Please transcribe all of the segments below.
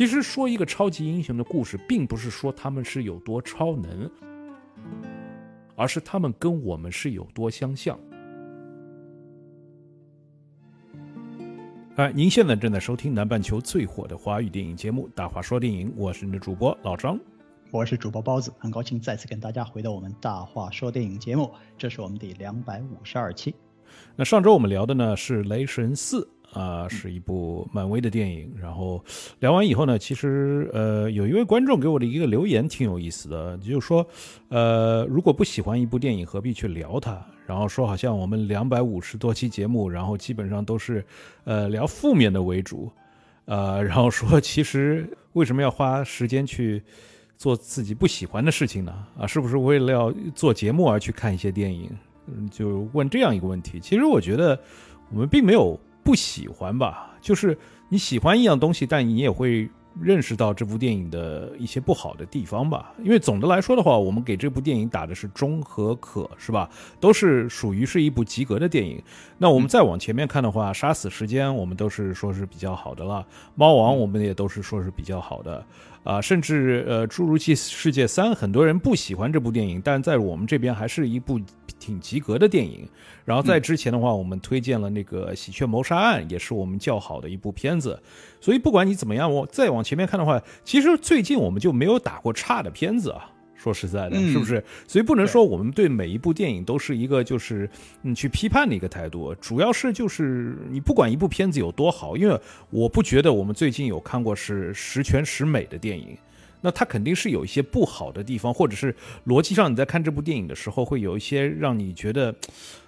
其实说一个超级英雄的故事，并不是说他们是有多超能，而是他们跟我们是有多相像。哎，您现在正在收听南半球最火的华语电影节目《大话说电影》，我是你的主播老张，我是主播包子，很高兴再次跟大家回到我们《大话说电影》节目，这是我们第两百五十二期。那上周我们聊的呢是《雷神四》。啊，是一部漫威的电影。然后聊完以后呢，其实呃，有一位观众给我的一个留言挺有意思的，就是说，呃，如果不喜欢一部电影，何必去聊它？然后说好像我们两百五十多期节目，然后基本上都是呃聊负面的为主，呃，然后说其实为什么要花时间去做自己不喜欢的事情呢？啊，是不是为了要做节目而去看一些电影？嗯，就问这样一个问题。其实我觉得我们并没有。不喜欢吧，就是你喜欢一样东西，但你也会认识到这部电影的一些不好的地方吧。因为总的来说的话，我们给这部电影打的是中和可，是吧？都是属于是一部及格的电影。那我们再往前面看的话，《杀死时间》我们都是说是比较好的了，《猫王》我们也都是说是比较好的。啊，甚至呃，《侏罗纪世界三》，很多人不喜欢这部电影，但在我们这边还是一部挺及格的电影。然后在之前的话，我们推荐了那个《喜鹊谋杀案》，也是我们较好的一部片子。所以不管你怎么样，我再往前面看的话，其实最近我们就没有打过差的片子啊。说实在的，是不是？所以不能说我们对每一部电影都是一个就是你去批判的一个态度。主要是就是你不管一部片子有多好，因为我不觉得我们最近有看过是十全十美的电影，那它肯定是有一些不好的地方，或者是逻辑上你在看这部电影的时候会有一些让你觉得，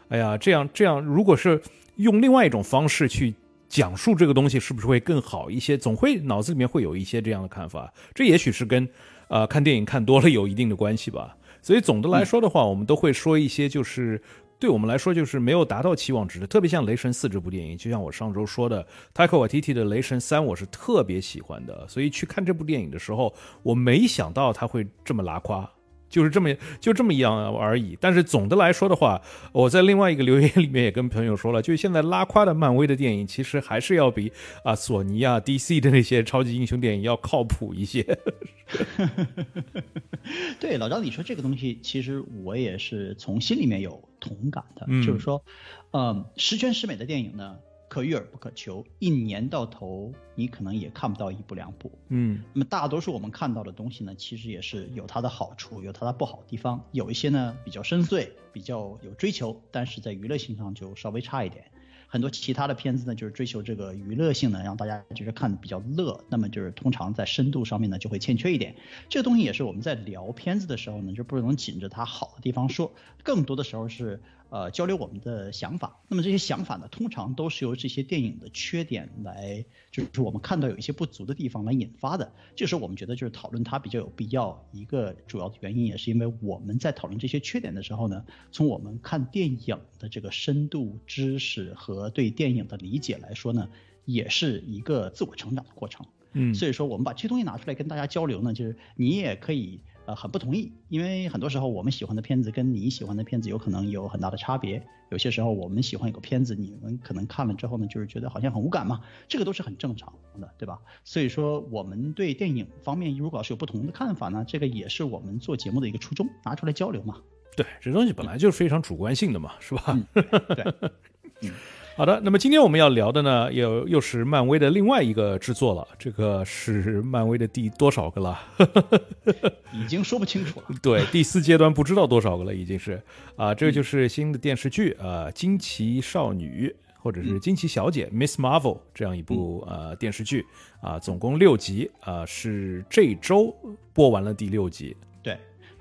哎呀，这样这样，如果是用另外一种方式去讲述这个东西，是不是会更好一些？总会脑子里面会有一些这样的看法。这也许是跟。啊，看电影看多了有一定的关系吧，所以总的来说的话，我们都会说一些，就是对我们来说就是没有达到期望值的，特别像《雷神四》这部电影，就像我上周说的，，Takotiti 的《雷神三》，我是特别喜欢的，所以去看这部电影的时候，我没想到他会这么拉胯。就是这么就这么一样而已，但是总的来说的话，我在另外一个留言里面也跟朋友说了，就现在拉胯的漫威的电影，其实还是要比啊索尼啊 DC 的那些超级英雄电影要靠谱一些。对，老张，你说这个东西，其实我也是从心里面有同感的，就是说，嗯，十全十美的电影呢。可遇而不可求，一年到头你可能也看不到一部两部。嗯，那么大多数我们看到的东西呢，其实也是有它的好处，有它的不好的地方。有一些呢比较深邃，比较有追求，但是在娱乐性上就稍微差一点。很多其他的片子呢，就是追求这个娱乐性呢，让大家就是看的比较乐，那么就是通常在深度上面呢就会欠缺一点。这个东西也是我们在聊片子的时候呢，就不能紧着它好的地方说，更多的时候是。呃，交流我们的想法。那么这些想法呢，通常都是由这些电影的缺点来，就是我们看到有一些不足的地方来引发的。这时候我们觉得就是讨论它比较有必要。一个主要的原因也是因为我们在讨论这些缺点的时候呢，从我们看电影的这个深度知识和对电影的理解来说呢，也是一个自我成长的过程。嗯，所以说我们把这些东西拿出来跟大家交流呢，就是你也可以。呃，很不同意，因为很多时候我们喜欢的片子跟你喜欢的片子有可能有很大的差别。有些时候我们喜欢一个片子，你们可能看了之后呢，就是觉得好像很无感嘛，这个都是很正常的，对吧？所以说我们对电影方面如果要是有不同的看法呢，这个也是我们做节目的一个初衷，拿出来交流嘛。对，这东西本来就是非常主观性的嘛，是吧？对。好的，那么今天我们要聊的呢，又又是漫威的另外一个制作了。这个是漫威的第多少个了？已经说不清楚了。对，第四阶段不知道多少个了，已经是啊，这个就是新的电视剧啊，《惊奇少女》或者是《惊奇小姐》（Miss Marvel） 这样一部呃电视剧啊，总共六集啊，是这周播完了第六集。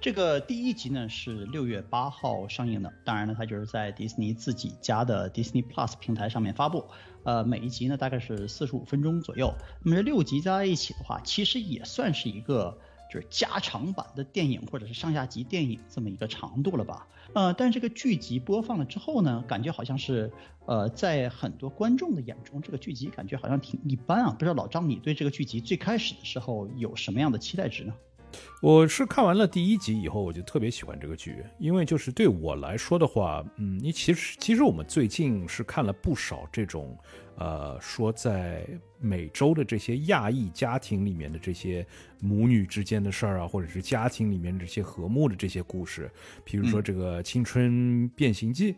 这个第一集呢是六月八号上映的，当然呢，它就是在迪士尼自己家的 Disney Plus 平台上面发布。呃，每一集呢大概是四十五分钟左右。那么这六集加在一起的话，其实也算是一个就是加长版的电影或者是上下集电影这么一个长度了吧？呃，但是这个剧集播放了之后呢，感觉好像是呃在很多观众的眼中，这个剧集感觉好像挺一般啊。不知道老张你对这个剧集最开始的时候有什么样的期待值呢？我是看完了第一集以后，我就特别喜欢这个剧，因为就是对我来说的话，嗯，你其实其实我们最近是看了不少这种，呃，说在美洲的这些亚裔家庭里面的这些母女之间的事儿啊，或者是家庭里面这些和睦的这些故事，比如说这个《青春变形记》，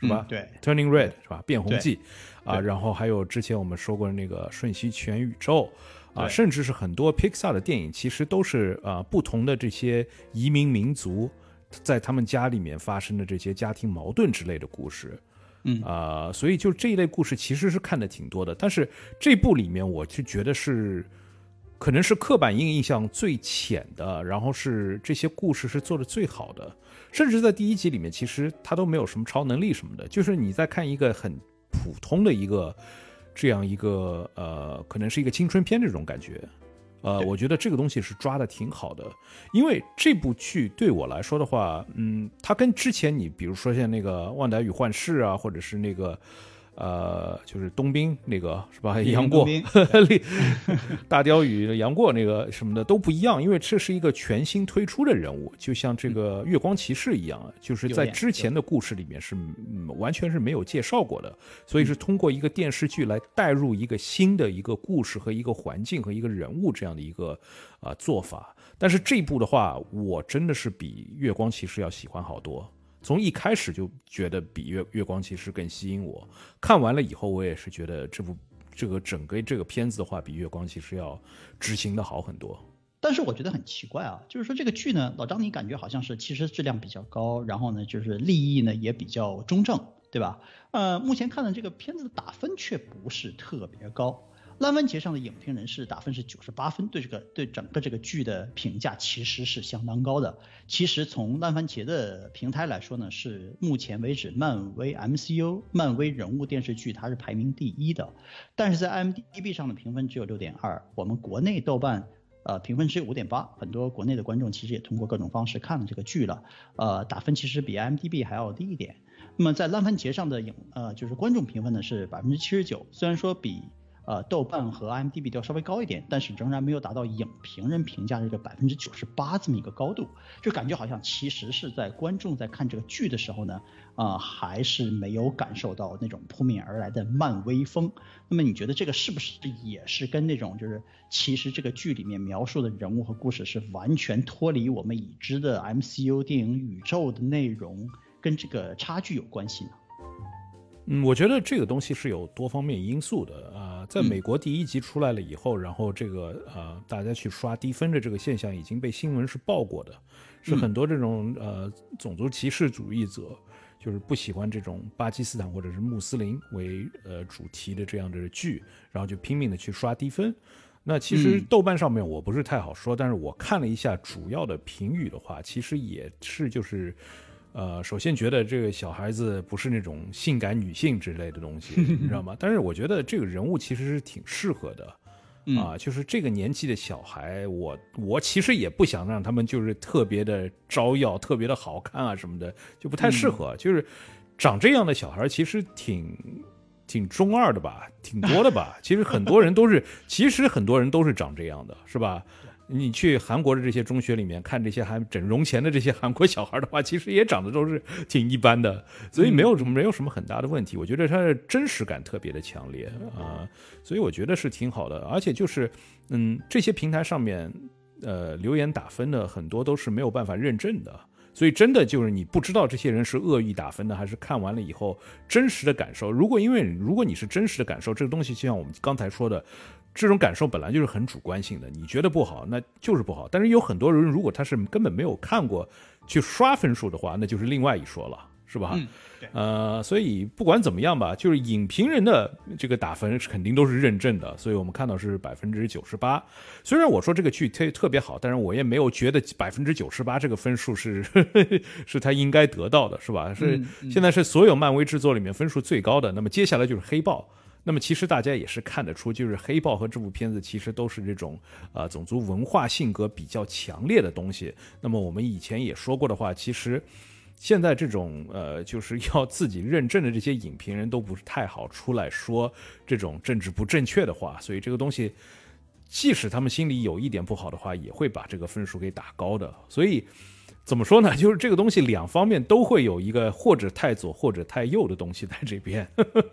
是吧？对，Turning Red 是吧？变红记，啊，然后还有之前我们说过的那个《瞬息全宇宙》。啊，甚至是很多 Pixar 的电影，其实都是啊不同的这些移民民族在他们家里面发生的这些家庭矛盾之类的故事。嗯啊、所以就这一类故事其实是看的挺多的，但是这部里面我就觉得是可能是刻板印象最浅的，然后是这些故事是做的最好的，甚至在第一集里面，其实他都没有什么超能力什么的，就是你在看一个很普通的一个这样一个呃，可能是一个青春片这种感觉。呃，我觉得这个东西是抓的挺好的，因为这部剧对我来说的话，嗯，它跟之前你比如说像那个《旺达与幻视》啊，或者是那个呃，就是冬兵那个是吧？杨过 大雕与杨过那个什么的都不一样，因为这是一个全新推出的人物，就像这个月光骑士一样，就是在之前的故事里面是、嗯、完全是没有介绍过的，所以是通过一个电视剧来带入一个新的一个故事和一个环境和一个人物这样的一个啊、做法。但是这一部的话，我真的是比月光骑士要喜欢好多。从一开始就觉得比月月光骑士更吸引我，看完了以后，我也是觉得这部这个整个这个片子的话，比月光骑士要执行的好很多。但是我觉得很奇怪啊，就是说这个剧呢，老张你感觉好像是其实质量比较高，然后呢就是立意呢也比较中正，对吧？呃，目前看的这个片子的打分却不是特别高。烂番茄上的影评人士打分是九十八分，对这个对整个这个剧的评价其实是相当高的。其实从烂番茄的平台来说呢，是目前为止漫威 MCU 漫威人物电视剧它是排名第一的，但是在 IMDB 上的评分只有六点二，我们国内豆瓣呃评分只有五点八，很多国内的观众其实也通过各种方式看了这个剧了，呃打分其实比 IMDB 还要低一点。那么在烂番茄上的影呃就是观众评分呢是百分之七十九，虽然说比呃豆瓣和 IMDB 都要稍微高一点，但是仍然没有达到影评人评价的这个百分之九十八这么一个高度，就感觉好像其实是在观众在看这个剧的时候呢，啊、还是没有感受到那种扑面而来的漫威风。那么你觉得这个是不是也是跟那种就是其实这个剧里面描述的人物和故事是完全脱离我们已知的 MCU 电影宇宙的内容，跟这个差距有关系呢？嗯，我觉得这个东西是有多方面因素的啊、在美国第一集出来了以后，然后这个呃，大家去刷低分的这个现象已经被新闻是报过的，是很多这种呃种族歧视主义者，就是不喜欢这种巴基斯坦或者是穆斯林为呃主题的这样的剧，然后就拼命的去刷低分。那其实嗯豆瓣上面我不是太好说，但是我看了一下主要的评语的话，其实也是就是。呃，首先觉得这个小孩子不是那种性感女性之类的东西，你知道吗？但是我觉得这个人物其实是挺适合的，嗯啊，就是这个年纪的小孩，我我其实也不想让他们就是特别的招摇、特别的好看啊什么的，就不太适合。就是长这样的小孩，其实挺挺中二的吧，挺多的吧。其实很多人都是，其实很多人都是长这样的，是吧？你去韩国的这些中学里面看这些韩整容前的这些韩国小孩的话，其实也长得都是挺一般的，所以没有什么没有什么很大的问题。我觉得它的真实感特别的强烈啊、所以我觉得是挺好的。而且就是，嗯，这些平台上面，呃，留言打分的很多都是没有办法认证的。所以真的就是你不知道这些人是恶意打分的，还是看完了以后真实的感受。如果因为如果你是真实的感受，这个东西就像我们刚才说的，这种感受本来就是很主观性的。你觉得不好，那就是不好。但是有很多人如果他是根本没有看过去刷分数的话，那就是另外一说了，是吧？呃，所以不管怎么样吧，就是影评人的这个打分是肯定都是认证的，所以我们看到是百分之九十八。虽然我说这个剧特特别好，但是我也没有觉得百分之九十八这个分数是 是他应该得到的，是吧？是嗯嗯现在是所有漫威制作里面分数最高的。那么接下来就是黑豹。那么其实大家也是看得出，就是黑豹和这部片子其实都是这种呃种族文化性格比较强烈的东西。那么我们以前也说过的话，其实现在这种呃 就是要自己认证的这些影评人都不是太好出来说这种政治不正确的话，所以这个东西。即使他们心里有一点不好的话，也会把这个分数给打高的。所以怎么说呢？就是这个东西两方面都会有一个或者太左或者太右的东西在这边。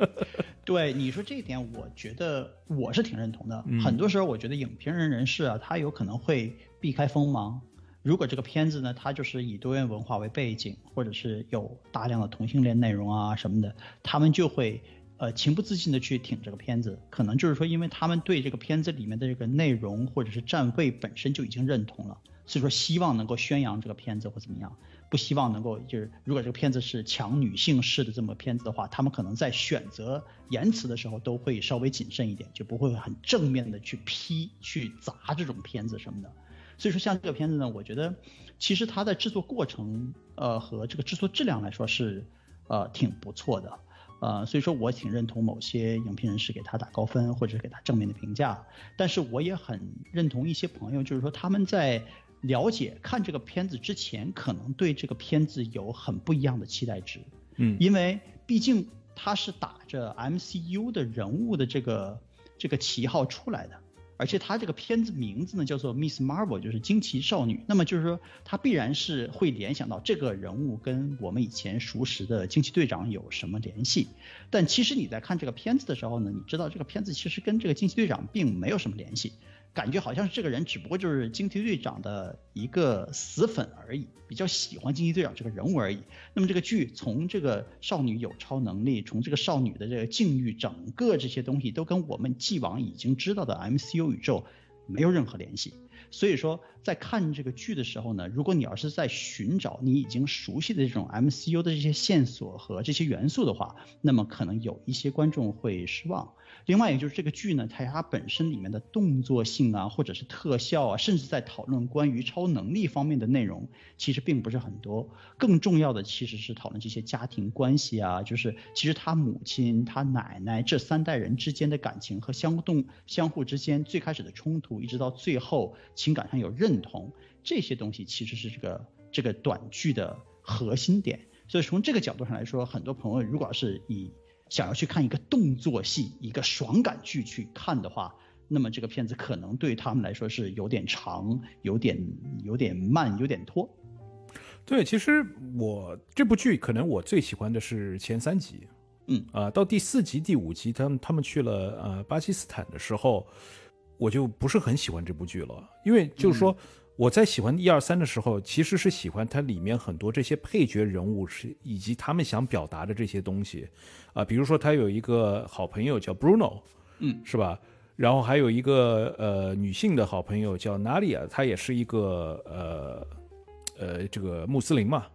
对你说这一点，我觉得我是挺认同的。很多时候，我觉得影评人人士啊，他有可能会避开锋芒。如果这个片子呢，它就是以多元文化为背景，或者是有大量的同性恋内容啊什么的，他们就会呃情不自禁的去挺这个片子。可能就是说，因为他们对这个片子里面的这个内容或者是站位本身就已经认同了，所以说希望能够宣扬这个片子或怎么样。不希望能够就是，如果这个片子是强女性式的这么片子的话，他们可能在选择言辞的时候都会稍微谨慎一点，就不会很正面的去批去砸这种片子什么的。所以说像这个片子呢，我觉得其实它的制作过程呃和这个制作质量来说是呃挺不错的，呃所以说我挺认同某些影评人士给他打高分或者给他正面的评价，但是我也很认同一些朋友就是说他们在。了解看这个片子之前，可能对这个片子有很不一样的期待值，嗯，因为毕竟他是打着 MCU 的人物的这个这个旗号出来的，而且它这个片子名字呢叫做 Miss Marvel，就是惊奇少女，那么就是说它必然是会联想到这个人物跟我们以前熟识的惊奇队长有什么联系，但其实你在看这个片子的时候呢，你知道这个片子其实跟这个惊奇队长并没有什么联系。感觉好像是这个人，只不过就是惊奇队长的一个死粉而已，比较喜欢惊奇队长这个人物而已。那么这个剧从这个少女有超能力，从这个少女的这个境遇，整个这些东西都跟我们既往已经知道的 MCU 宇宙没有任何联系。所以说，在看这个剧的时候呢，如果你要是在寻找你已经熟悉的这种 MCU 的这些线索和这些元素的话，那么可能有一些观众会失望。另外，也就是这个剧呢，它它本身里面的动作性啊，或者是特效啊，甚至在讨论关于超能力方面的内容，其实并不是很多。更重要的其实是讨论这些家庭关系啊，就是其实他母亲、他奶奶这三代人之间的感情和相动、相互之间最开始的冲突，一直到最后情感上有认同，这些东西其实是这个这个短剧的核心点。所以从这个角度上来说，很多朋友如果要是以想要去看一个动作戏、一个爽感剧去看的话，那么这个片子可能对他们来说是有点长、有点有点慢、有点拖。对，其实我这部剧可能我最喜欢的是前三集，嗯啊，到第四集、第五集，他们他们去了呃巴基斯坦的时候，我就不是很喜欢这部剧了，因为就是说。我在喜欢一二三的时候，其实是喜欢它里面很多这些配角人物是以及他们想表达的这些东西，啊，比如说他有一个好朋友叫 Bruno，嗯，是吧？然后还有一个呃女性的好朋友叫 Nadia，她也是一个呃呃这个穆斯林嘛，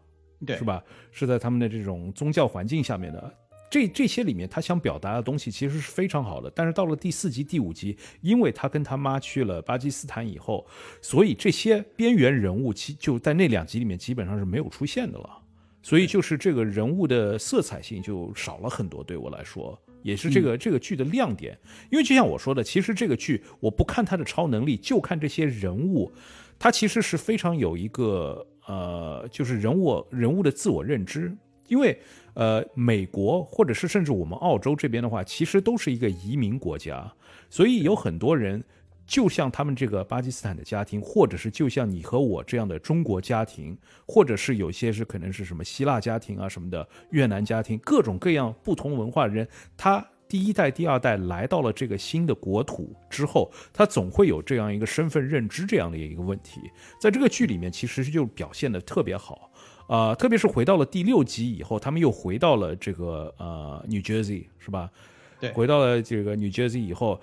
对，是吧？是在他们的这种宗教环境下面的。这这些里面，他想表达的东西其实是非常好的，但是到了第四集、第五集，因为他跟他妈去了巴基斯坦以后，所以这些边缘人物其就在那两集里面基本上是没有出现的了，所以就是这个人物的色彩性就少了很多。对我来说，也是这个这个剧的亮点。因为就像我说的，其实这个剧我不看他的超能力，就看这些人物，他其实是非常有一个呃，就是人物人物的自我认知，因为。呃，美国或者是甚至我们澳洲这边的话，其实都是一个移民国家，所以有很多人，就像他们这个巴基斯坦的家庭，或者是就像你和我这样的中国家庭，或者是有些是可能是什么希腊家庭啊什么的，越南家庭，各种各样不同文化的人，他第一代、第二代来到了这个新的国土之后，他总会有这样一个身份认知这样的一个问题，在这个剧里面其实就表现的特别好。啊，特别是回到了第六集以后，他们又回到了这个呃 New Jersey，是吧？对，回到了这个 New Jersey 以后，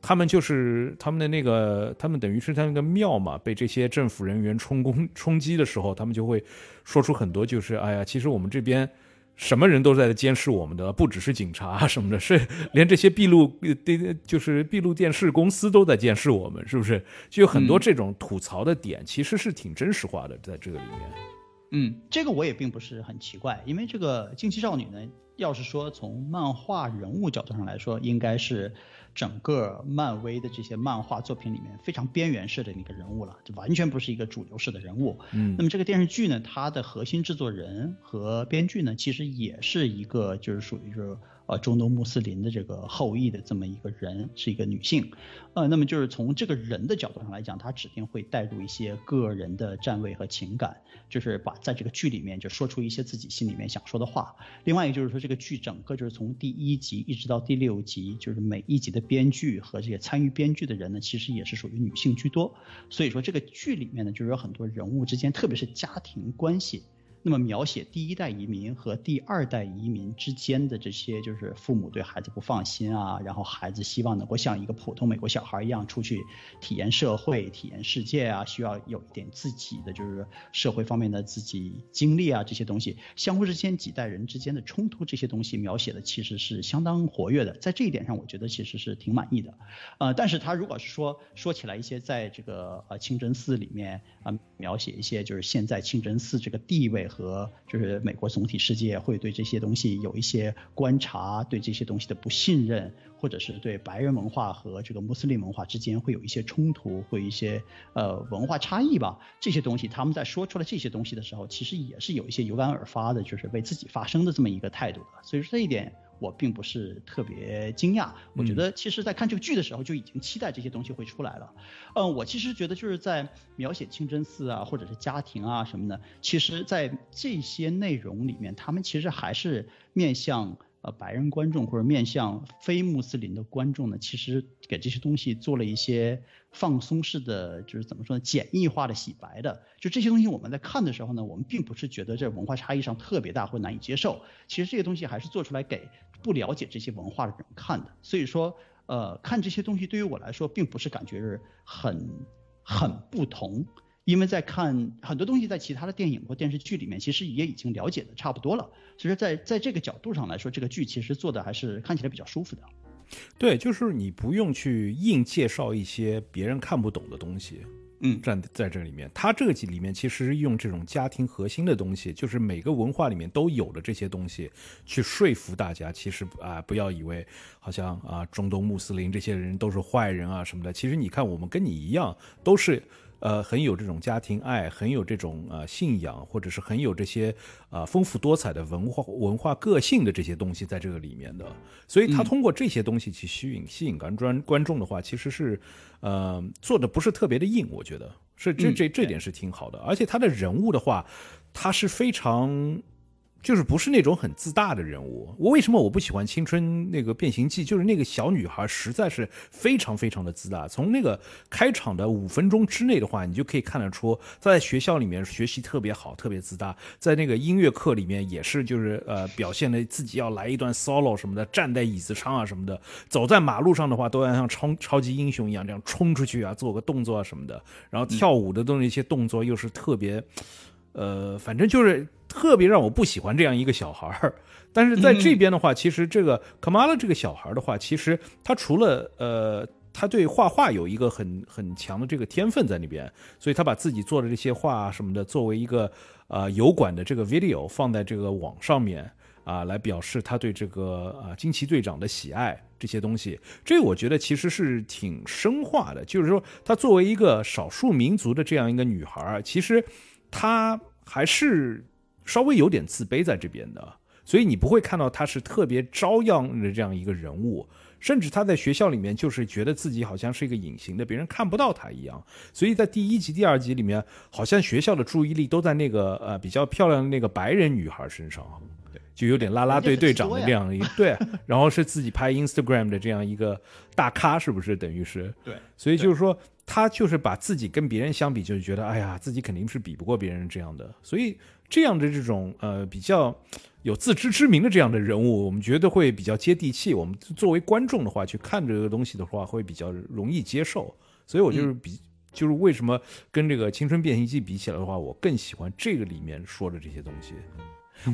他们就是他们的那个，他们等于是他那个庙嘛，被这些政府人员冲攻冲击的时候，他们就会说出很多，就是哎呀，其实我们这边什么人都在监视我们的，不只是警察什么的，是连这些闭路电就是闭路电视公司都在监视我们，是不是？就有很多这种吐槽的点，其实是挺真实化的，在这个里面。嗯，这个我也并不是很奇怪，因为这个惊奇少女呢，要是说从漫画人物角度上来说，应该是整个漫威的这些漫画作品里面非常边缘式的那个人物了，就完全不是一个主流式的人物。嗯，那么这个电视剧呢，它的核心制作人和编剧呢，其实也是一个就是属于是。呃，中东穆斯林的这个后裔的这么一个人，是一个女性，呃，那么就是从这个人的角度上来讲，她指定会带入一些个人的站位和情感，就是把在这个剧里面就说出一些自己心里面想说的话。另外一个就是说，这个剧整个就是从第一集一直到第六集，就是每一集的编剧和这些参与编剧的人呢，其实也是属于女性居多。所以说这个剧里面呢，就是有很多人物之间，特别是家庭关系。那么描写第一代移民和第二代移民之间的这些，就是父母对孩子不放心啊，然后孩子希望能够像一个普通美国小孩一样出去体验社会、体验世界啊，需要有一点自己的就是社会方面的自己经历啊，这些东西相互之间几代人之间的冲突，这些东西描写的其实是相当活跃的，在这一点上，我觉得其实是挺满意的。呃，但是他如果是说说起来一些在这个呃清真寺里面啊描写一些就是现在清真寺这个地位。和就是美国总体世界会对这些东西有一些观察，对这些东西的不信任，或者是对白人文化和这个穆斯林文化之间会有一些冲突，会一些呃文化差异吧。这些东西他们在说出来这些东西的时候，其实也是有一些有感而发的，就是为自己发声的这么一个态度的。所以说这一点。我并不是特别惊讶，我觉得其实，在看这个剧的时候就已经期待这些东西会出来了。嗯，我其实觉得就是在描写清真寺啊，或者是家庭啊什么的，其实，在这些内容里面，他们其实还是面向。呃，白人观众或者面向非穆斯林的观众呢，其实给这些东西做了一些放松式的，就是怎么说呢，简易化的洗白的。就这些东西我们在看的时候呢，我们并不是觉得这文化差异上特别大或难以接受，其实这些东西还是做出来给不了解这些文化的人看的。所以说，呃，看这些东西对于我来说，并不是感觉是很很不同。因为在看很多东西，在其他的电影或电视剧里面，其实也已经了解的差不多了。所以说，在在这个角度上来说，这个剧其实做的还是看起来比较舒服的。对，就是你不用去硬介绍一些别人看不懂的东西，嗯，站在这里面，它这个里面其实用这种家庭核心的东西，就是每个文化里面都有的这些东西，去说服大家，其实啊，不要以为好像啊，中东穆斯林这些人都是坏人啊什么的。其实你看，我们跟你一样，都是。呃，很有这种家庭爱，很有这种呃信仰，或者是很有这些呃丰富多彩的文化文化个性的这些东西在这个里面的，所以他通过这些东西去吸引吸引观观观众的话，其实是呃做的不是特别的硬，我觉得。是这这这点是挺好的，而且他的人物的话，他是非常。就是不是那种很自大的人物。我为什么我不喜欢青春那个变形记？就是那个小女孩实在是非常非常的自大。从那个开场的五分钟之内的话，你就可以看得出，她在学校里面学习特别好，特别自大。在那个音乐课里面也是，就是呃表现的自己要来一段 solo 什么的，站在椅子上啊什么的。走在马路上的话，都要像超超级英雄一样这样冲出去啊，做个动作啊什么的。然后跳舞的都那些动作又是特别。呃，反正就是特别让我不喜欢这样一个小孩儿，但是在这边的话，其实这个卡马拉这个小孩的话，其实他除了呃，他对画画有一个很很强的这个天分在那边，所以他把自己做的这些画什么的，作为一个呃油管的这个 video 放在这个网上面啊，来表示他对这个啊惊奇队长的喜爱这些东西，这我觉得其实是挺深化的，就是说他作为一个少数民族的这样一个女孩，其实。她还是稍微有点自卑在这边的，所以你不会看到他是特别招样的这样一个人物，甚至他在学校里面就是觉得自己好像是一个隐形的，别人看不到他一样。所以在第一集、第二集里面，好像学校的注意力都在那个呃比较漂亮的那个白人女孩身上，就有点拉拉队队长的这样一个 对，然后是自己拍 Instagram 的这样一个大咖，是不是等于是？对，所以就是说。他就是把自己跟别人相比，就是觉得，哎呀，自己肯定是比不过别人这样的。所以这样的这种呃比较有自知之明的这样的人物，我们觉得会比较接地气。我们作为观众的话，去看这个东西的话，会比较容易接受。所以我就是比，就是为什么跟这个《青春变形记》比起来的话，我更喜欢这个里面说的这些东西。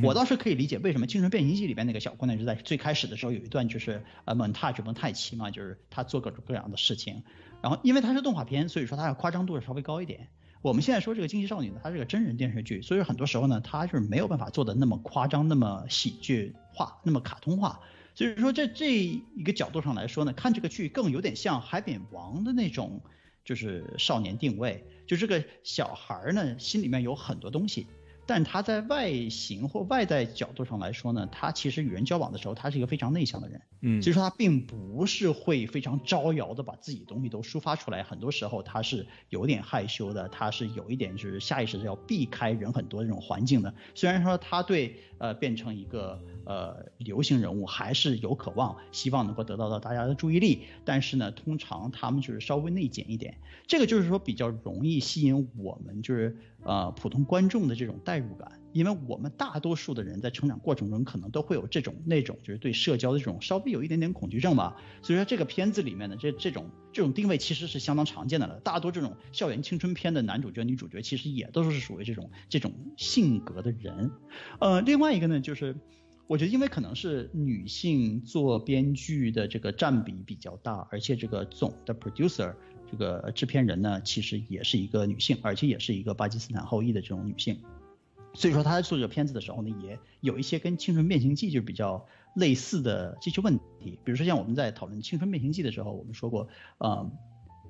我倒是可以理解为什么《青春变形记》里边那个小姑娘就在最开始的时候有一段就是呃蒙太奇蒙太奇嘛，就是她做各种各样的事情。然后，因为它是动画片，所以说它的夸张度是稍微高一点。我们现在说这个惊奇少女呢，它是个真人电视剧，所以很多时候呢，它是没有办法做的那么夸张、那么喜剧化、那么卡通化。所以说在这一个角度上来说呢，看这个剧更有点像《海扁王》的那种，就是少年定位，就这个小孩呢心里面有很多东西。但他在外形或外在角度上来说呢，他其实与人交往的时候，他是一个非常内向的人，嗯，所以说他并不是会非常招摇的把自己东西都抒发出来，很多时候他是有点害羞的，他是有一点就是下意识的要避开人很多这种环境的。虽然说他对呃变成一个呃流行人物还是有渴望，希望能够得到到大家的注意力，但是呢，通常他们就是稍微内敛一点，这个就是说比较容易吸引我们就是呃普通观众的这种代入感，因为我们大多数的人在成长过程中可能都会有这种那种就是对社交的这种稍微有一点点恐惧症吧，所以说这个片子里面的这这种这种定位其实是相当常见的了，大多这种校园青春片的男主角女主角其实也都是属于这种这种性格的人，呃，另外一个呢就是。我觉得，因为可能是女性做编剧的这个占比比较大，而且这个总的 producer 这个制片人呢，其实也是一个女性，而且也是一个巴基斯坦后裔的这种女性，所以说她在做这个片子的时候呢，也有一些跟《青春变形记》就比较类似的这些问题，比如说像我们在讨论《青春变形记》的时候，我们说过，呃，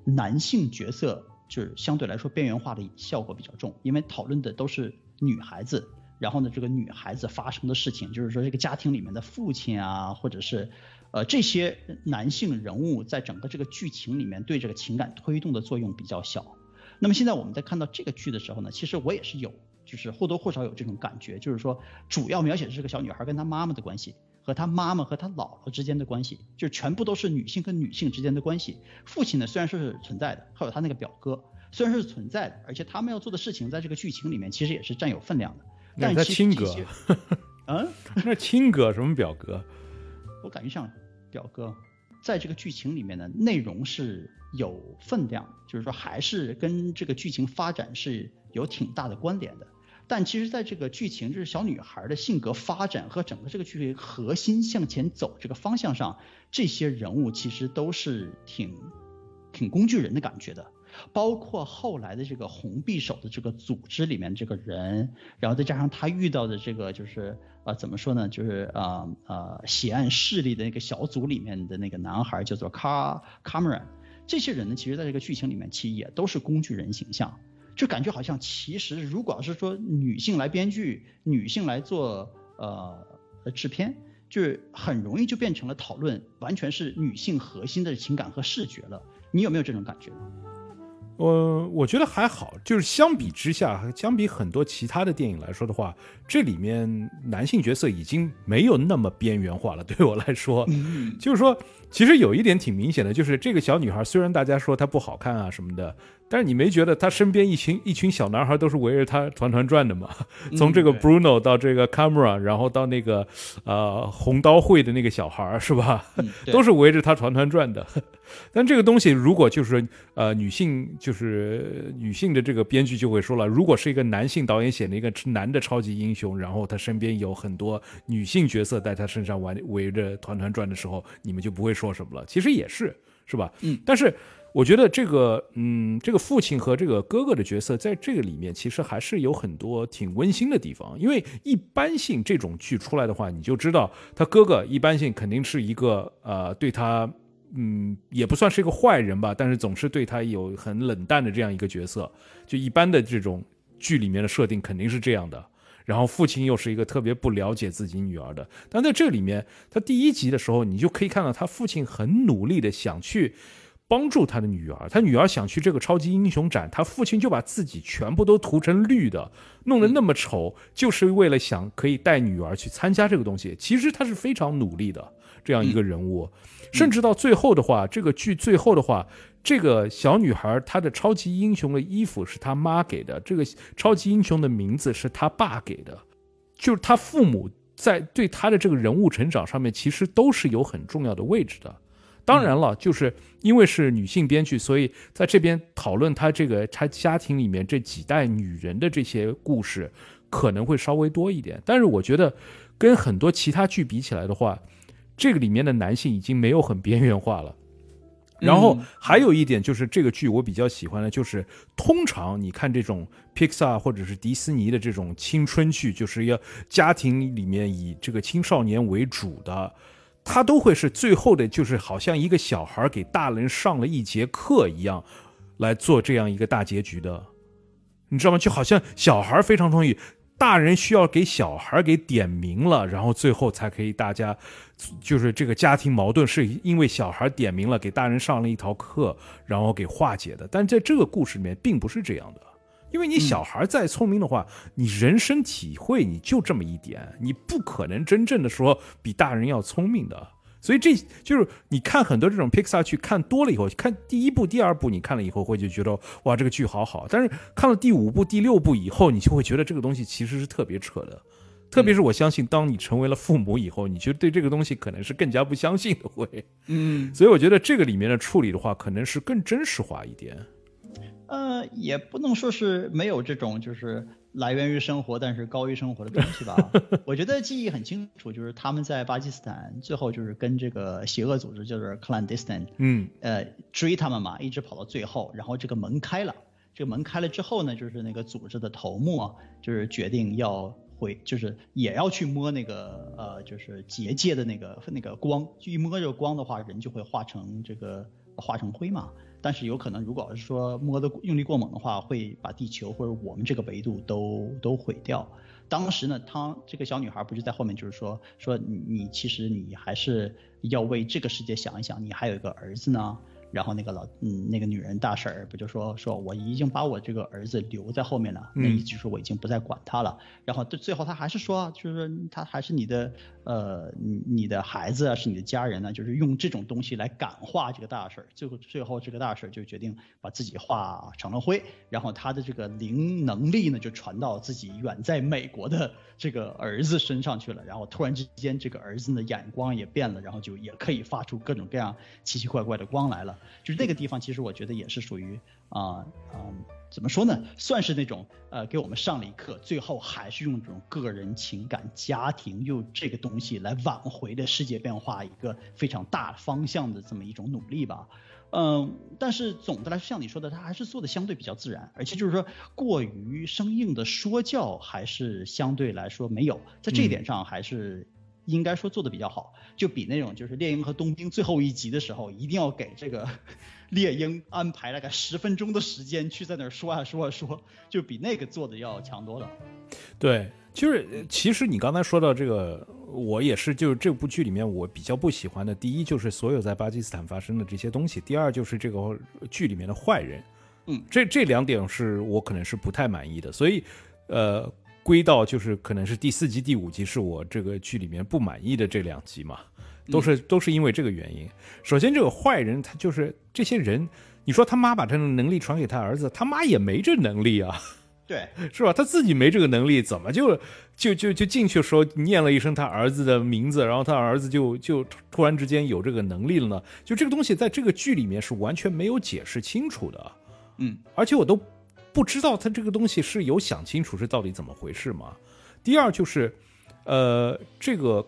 男性角色就是相对来说边缘化的效果比较重，因为讨论的都是女孩子。然后呢，这个女孩子发生的事情，就是说这个家庭里面的父亲啊，或者是，呃，这些男性人物在整个这个剧情里面对这个情感推动的作用比较小。那么现在我们在看到这个剧的时候呢，其实我也是有，就是或多或少有这种感觉，就是说主要描写的是这个小女孩跟她妈妈的关系，和她妈妈和她姥姥之间的关系，就全部都是女性跟女性之间的关系。父亲呢虽然说是存在的，还有他那个表哥虽然是存在的，而且他们要做的事情在这个剧情里面其实也是占有分量的。但是亲哥，嗯，那亲哥什么表哥？我感觉像表哥，在这个剧情里面呢内容是有分量，就是说还是跟这个剧情发展是有挺大的关联的。但其实，在这个剧情，就是小女孩的性格发展和整个这个剧核心向前走这个方向上，这些人物其实都是挺挺工具人的感觉的。包括后来的这个红匕首的这个组织里面这个人，然后再加上他遇到的这个就是呃怎么说呢，就是呃呃血案势力的那个小组里面的那个男孩叫做卡卡梅伦，这些人呢，其实在这个剧情里面其实也都是工具人形象，就感觉好像其实如果要是说女性来编剧，女性来做呃制片，就是很容易就变成了讨论完全是女性核心的情感和视觉了。你有没有这种感觉？我我觉得还好，就是相比之下，相比很多其他的电影来说的话，这里面男性角色已经没有那么边缘化了。对我来说，就是说，其实有一点挺明显的，就是这个小女孩虽然大家说她不好看啊什么的。但是你没觉得她身边一群一群小男孩都是围着她团团转的吗？从这个 Bruno 到这个 Camera，然后到那个呃红刀会的那个小孩是吧？都是围着她团团转的。但这个东西如果就是呃女性就是女性的这个编剧就会说了，如果是一个男性导演写的一个男的超级英雄，然后他身边有很多女性角色在他身上玩围着团团转的时候，你们就不会说什么了。其实也是是吧？嗯，但是。我觉得这个，嗯，这个父亲和这个哥哥的角色，在这个里面其实还是有很多挺温馨的地方。因为一般性这种剧出来的话，你就知道他哥哥一般性肯定是一个，呃，对他，嗯，也不算是一个坏人吧，但是总是对他有很冷淡的这样一个角色。就一般的这种剧里面的设定肯定是这样的。然后父亲又是一个特别不了解自己女儿的，但在这里面，他第一集的时候，你就可以看到他父亲很努力的想去。帮助他的女儿，他女儿想去这个超级英雄展，他父亲就把自己全部都涂成绿的，弄得那么丑，就是为了想可以带女儿去参加这个东西。其实他是非常努力的这样一个人物，甚至到最后的话，这个剧最后的话，这个小女孩她的超级英雄的衣服是她妈给的，这个超级英雄的名字是她爸给的，就是她父母在对她的这个人物成长上面，其实都是有很重要的位置的。当然了，就是因为是女性编剧，所以在这边讨论她这个她家庭里面这几代女人的这些故事，可能会稍微多一点。但是我觉得，跟很多其他剧比起来的话，这个里面的男性已经没有很边缘化了。然后还有一点就是，这个剧我比较喜欢的，就是通常你看这种 Pixar 或者是迪士尼的这种青春剧，就是要家庭里面以这个青少年为主的。他都会是最后的，就是好像一个小孩给大人上了一节课一样，来做这样一个大结局的，你知道吗？就好像小孩非常同意，大人需要给小孩给点名了，然后最后才可以大家，就是这个家庭矛盾是因为小孩点名了，给大人上了一堂课，然后给化解的。但在这个故事里面并不是这样的。因为你小孩再聪明的话，你人生体会你就这么一点，你不可能真正的说比大人要聪明的。所以这就是你看很多这种 Pixar 剧看多了以后，看第一部、第二部，你看了以后会就觉得哇这个剧好好，但是看了第五部、第六部以后，你就会觉得这个东西其实是特别扯的。特别是我相信，当你成为了父母以后，你就对这个东西可能是更加不相信的会。嗯，所以我觉得这个里面的处理的话，可能是更真实化一点。呃，也不能说是没有这种，就是来源于生活，但是高于生活的东西吧。我觉得记忆很清楚，就是他们在巴基斯坦最后就是跟这个邪恶组织就是 clandestine，嗯，呃，追他们嘛，一直跑到最后，然后这个门开了，这个门开了之后呢，就是那个组织的头目啊，就是决定要回，就是也要去摸那个呃，就是结界的那个那个光，一摸这个光的话，人就会化成这个化成灰嘛。但是有可能，如果要是说摸的用力过猛的话，会把地球或者我们这个维度都都毁掉。当时呢，她这个小女孩不是在后面，就是说说你其实你还是要为这个世界想一想，你还有一个儿子呢。然后那个老嗯那个女人大婶儿不就说说我已经把我这个儿子留在后面了，那意思就是我已经不再管他了。然后最最后他还是说，就是他还是你的呃你你的孩子啊，是你的家人呢，就是用这种东西来感化这个大婶儿。最后最后这个大婶儿就决定把自己化成了灰，然后他的这个灵能力呢就传到自己远在美国的这个儿子身上去了。然后突然之间这个儿子的眼光也变了，然后就也可以发出各种各样奇奇怪怪的光来了。就是那个地方，其实我觉得也是属于啊嗯，怎么说呢？算是那种呃，给我们上了一课，最后还是用这种个人情感、家庭又这个东西来挽回的世界变化一个非常大方向的这么一种努力吧。嗯，但是总的来说，像你说的，他还是做的相对比较自然，而且就是说过于生硬的说教还是相对来说没有，在这一点上还是。应该说做的比较好，就比那种就是猎鹰和冬兵最后一集的时候，一定要给这个 猎鹰安排大概十分钟的时间去在那儿说啊说啊说，就比那个做的要强多了。对，就是其实你刚才说到这个，我也是，就是这部剧里面我比较不喜欢的，第一就是所有在巴基斯坦发生的这些东西，第二就是这个剧里面的坏人，嗯，这这两点是我可能是不太满意的，所以，呃。归到就是可能是第四集、第五集是我这个剧里面不满意的这两集嘛，都是都是因为这个原因。首先，这个坏人他就是这些人，你说他妈把这种能力传给他儿子，他妈也没这能力啊，对，是吧？他自己没这个能力，怎么就就就就进去说念了一声他儿子的名字，然后他儿子就就突然之间有这个能力了呢？就这个东西在这个剧里面是完全没有解释清楚的，嗯，而且我都。不知道他这个东西是有想清楚是到底怎么回事吗？第二就是，呃，这个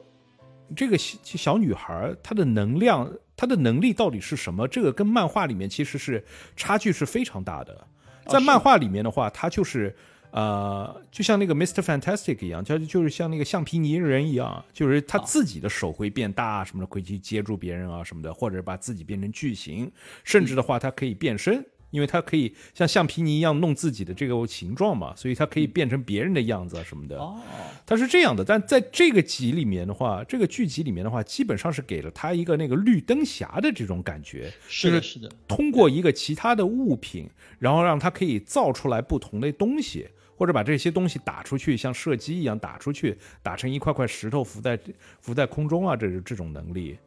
这个小小女孩她的能量，她的能力到底是什么？这个跟漫画里面其实是差距是非常大的。在漫画里面的话，她就是呃，就像那个 Mr. Fantastic 一样，就就是像那个橡皮泥人一样，就是他自己的手会变大什么的，会去接住别人啊什么的，或者把自己变成巨型，甚至的话，他可以变身。因为它可以像橡皮泥一样弄自己的这个形状嘛，所以它可以变成别人的样子啊什么的。哦，它是这样的。但在这个集里面的话，这个剧集里面的话，基本上是给了他一个那个绿灯侠的这种感觉，是的，是的。通过一个其他的物品，然后让它可以造出来不同的东西，或者把这些东西打出去，像射击一样打出去，打成一块块石头浮在浮在空中啊，这这种能力。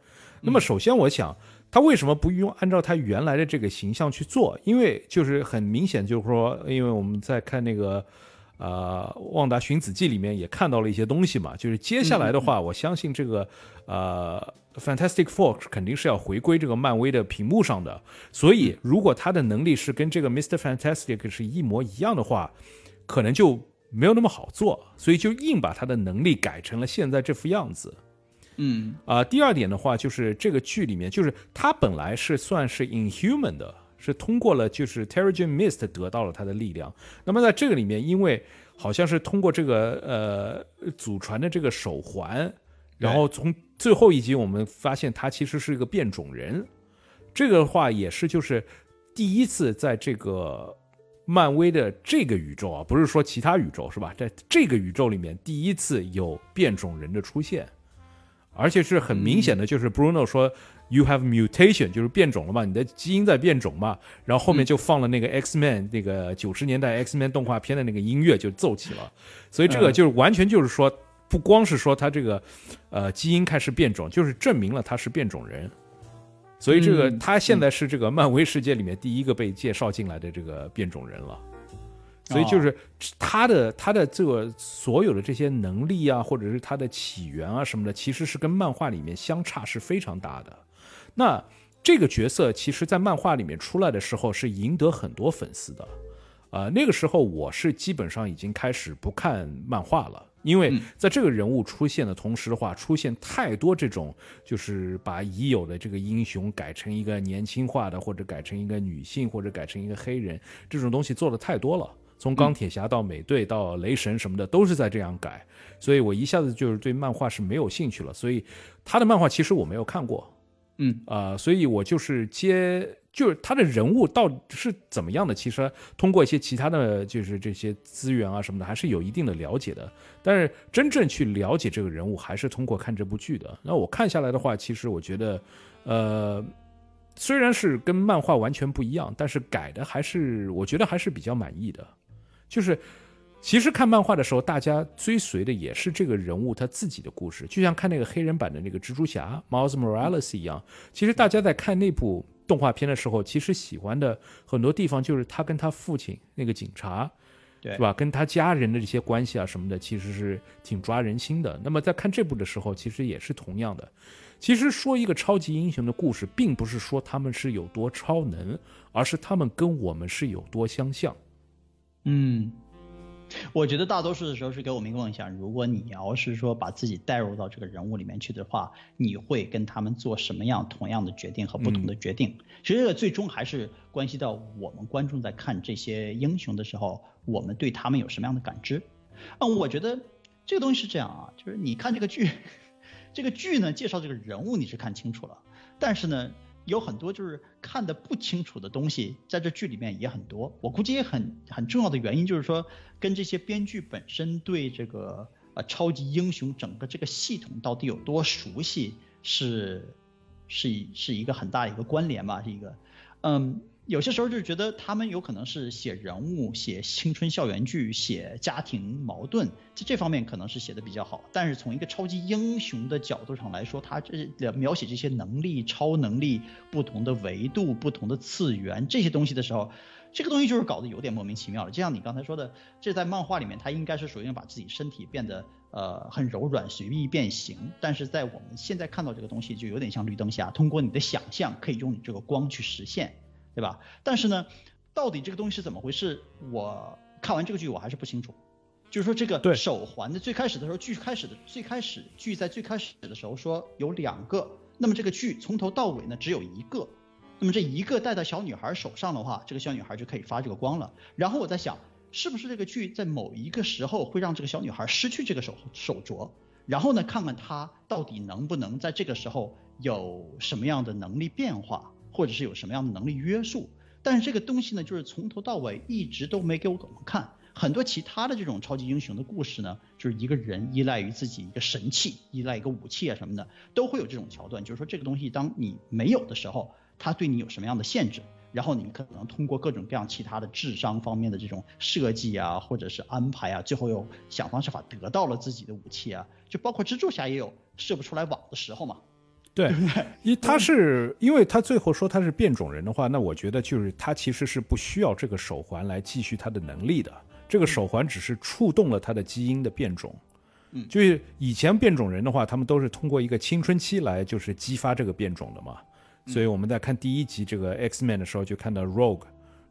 那么首先我想。他为什么不用按照他原来的这个形象去做？因为就是很明显，就是说，因为我们在看那个呃《旺达寻子记》里面也看到了一些东西嘛。就是接下来的话，我相信这个呃《Fantastic Four》肯定是要回归这个漫威的屏幕上的。所以，如果他的能力是跟这个 Mr. Fantastic 是一模一样的话，可能就没有那么好做。所以就硬把他的能力改成了现在这副样子。嗯啊，第二点的话，就是这个剧里面，就是他本来是算是 inhuman 的，是通过了就是 Terrigen Mist 得到了他的力量。那么在这个里面，因为好像是通过这个呃祖传的这个手环，然后从最后一集我们发现他其实是一个变种人，这个的话也是就是第一次在这个漫威的这个宇宙啊，不是说其他宇宙是吧？在这个宇宙里面第一次有变种人的出现，而且是很明显的，就是 Bruno 说 You have mutation，就是变种了嘛，你的基因在变种嘛，然后后面就放了那个 X Man 那个九十年代 X Man 动画片的那个音乐就奏起了，所以这个就是完全就是说。不光是说他这个，呃，基因开始变种，就是证明了他是变种人，所以这个他现在是这个漫威世界里面第一个被介绍进来的这个变种人了，所以就是他的他的这个所有的这些能力啊，或者是他的起源啊什么的，其实是跟漫画里面相差是非常大的。那这个角色其实，在漫画里面出来的时候，是赢得很多粉丝的，啊，那个时候我是基本上已经开始不看漫画了。因为在这个人物出现的同时的话，出现太多这种就是把已有的这个英雄改成一个年轻化的，或者改成一个女性，或者改成一个黑人，这种东西做的太多了。从钢铁侠到美队到雷神什么的，都是在这样改，所以我一下子就是对漫画是没有兴趣了。所以他的漫画其实我没有看过，嗯啊，所以我就是接。就是他的人物到底是怎么样的？其实通过一些其他的就是这些资源啊什么的，还是有一定的了解的。但是真正去了解这个人物，还是通过看这部剧的。那我看下来的话，其实我觉得，呃，虽然是跟漫画完全不一样，但是改的还是我觉得还是比较满意的。就是其实看漫画的时候，大家追随的也是这个人物他自己的故事，就像看那个黑人版的那个蜘蛛侠 Miles Morales 一样。其实大家在看那部。动画片的时候，其实喜欢的很多地方就是他跟他父亲那个警察，对，是吧？跟他家人的这些关系啊什么的，其实是挺抓人心的。那么在看这部的时候，其实也是同样的。其实说一个超级英雄的故事，并不是说他们是有多超能，而是他们跟我们是有多相像。嗯。我觉得大多数的时候是给我们一个梦想。如果你要是说把自己带入到这个人物里面去的话，你会跟他们做什么样同样的决定和不同的决定？其实这个最终还是关系到我们观众在看这些英雄的时候，我们对他们有什么样的感知？啊，我觉得这个东西是这样啊，就是你看这个剧，这个剧呢介绍这个人物你是看清楚了，但是呢。有很多就是看的不清楚的东西，在这剧里面也很多。我估计也很很重要的原因就是说，跟这些编剧本身对这个呃超级英雄整个这个系统到底有多熟悉，是是是一个很大的一个关联吧，是一个嗯。有些时候就是觉得他们有可能是写人物、写青春校园剧、写家庭矛盾，在这方面可能是写的比较好。但是从一个超级英雄的角度上来说，他这描写这些能力、超能力、不同的维度、不同的次元这些东西的时候，这个东西就是搞得有点莫名其妙了。就像你刚才说的，这在漫画里面他应该是属于把自己身体变得呃很柔软、随意变形，但是在我们现在看到这个东西就有点像绿灯侠，通过你的想象可以用你这个光去实现。对吧？但是呢，到底这个东西是怎么回事？我看完这个剧我还是不清楚。就是说这个手环的最开始的时候，剧开始的最开始剧在最开始的时候说有两个，那么这个剧从头到尾呢只有一个，那么这一个戴到小女孩手上的话，这个小女孩就可以发这个光了。然后我在想，是不是这个剧在某一个时候会让这个小女孩失去这个手手镯？然后呢，看看她到底能不能在这个时候有什么样的能力变化？或者是有什么样的能力约束，但是这个东西呢，就是从头到尾一直都没给我们看。很多其他的这种超级英雄的故事呢，就是一个人依赖于自己一个神器，依赖一个武器啊什么的，都会有这种桥段。就是说这个东西当你没有的时候，它对你有什么样的限制？然后你可能通过各种各样其他的智商方面的这种设计啊，或者是安排啊，最后又想方设法得到了自己的武器啊。就包括蜘蛛侠也有射不出来网的时候嘛。对，因他是因为他最后说他是变种人的话，那我觉得就是他其实是不需要这个手环来继续他的能力的。这个手环只是触动了他的基因的变种。嗯，就是以前变种人的话，他们都是通过一个青春期来就是激发这个变种的嘛。所以我们在看第一集这个 X Man 的时候，就看到 Rogue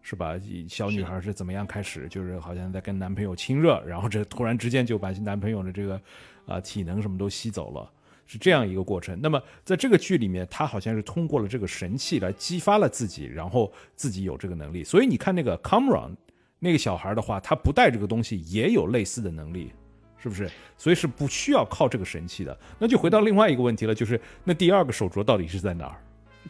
是吧？小女孩是怎么样开始，就是好像在跟男朋友亲热，然后这突然之间就把男朋友的这个啊体能什么都吸走了。是这样一个过程。那么在这个剧里面，他好像是通过了这个神器来激发了自己，然后自己有这个能力。所以你看那个 Cameron 那个小孩的话，他不带这个东西也有类似的能力，是不是？所以是不需要靠这个神器的。那就回到另外一个问题了，就是那第二个手镯到底是在哪儿？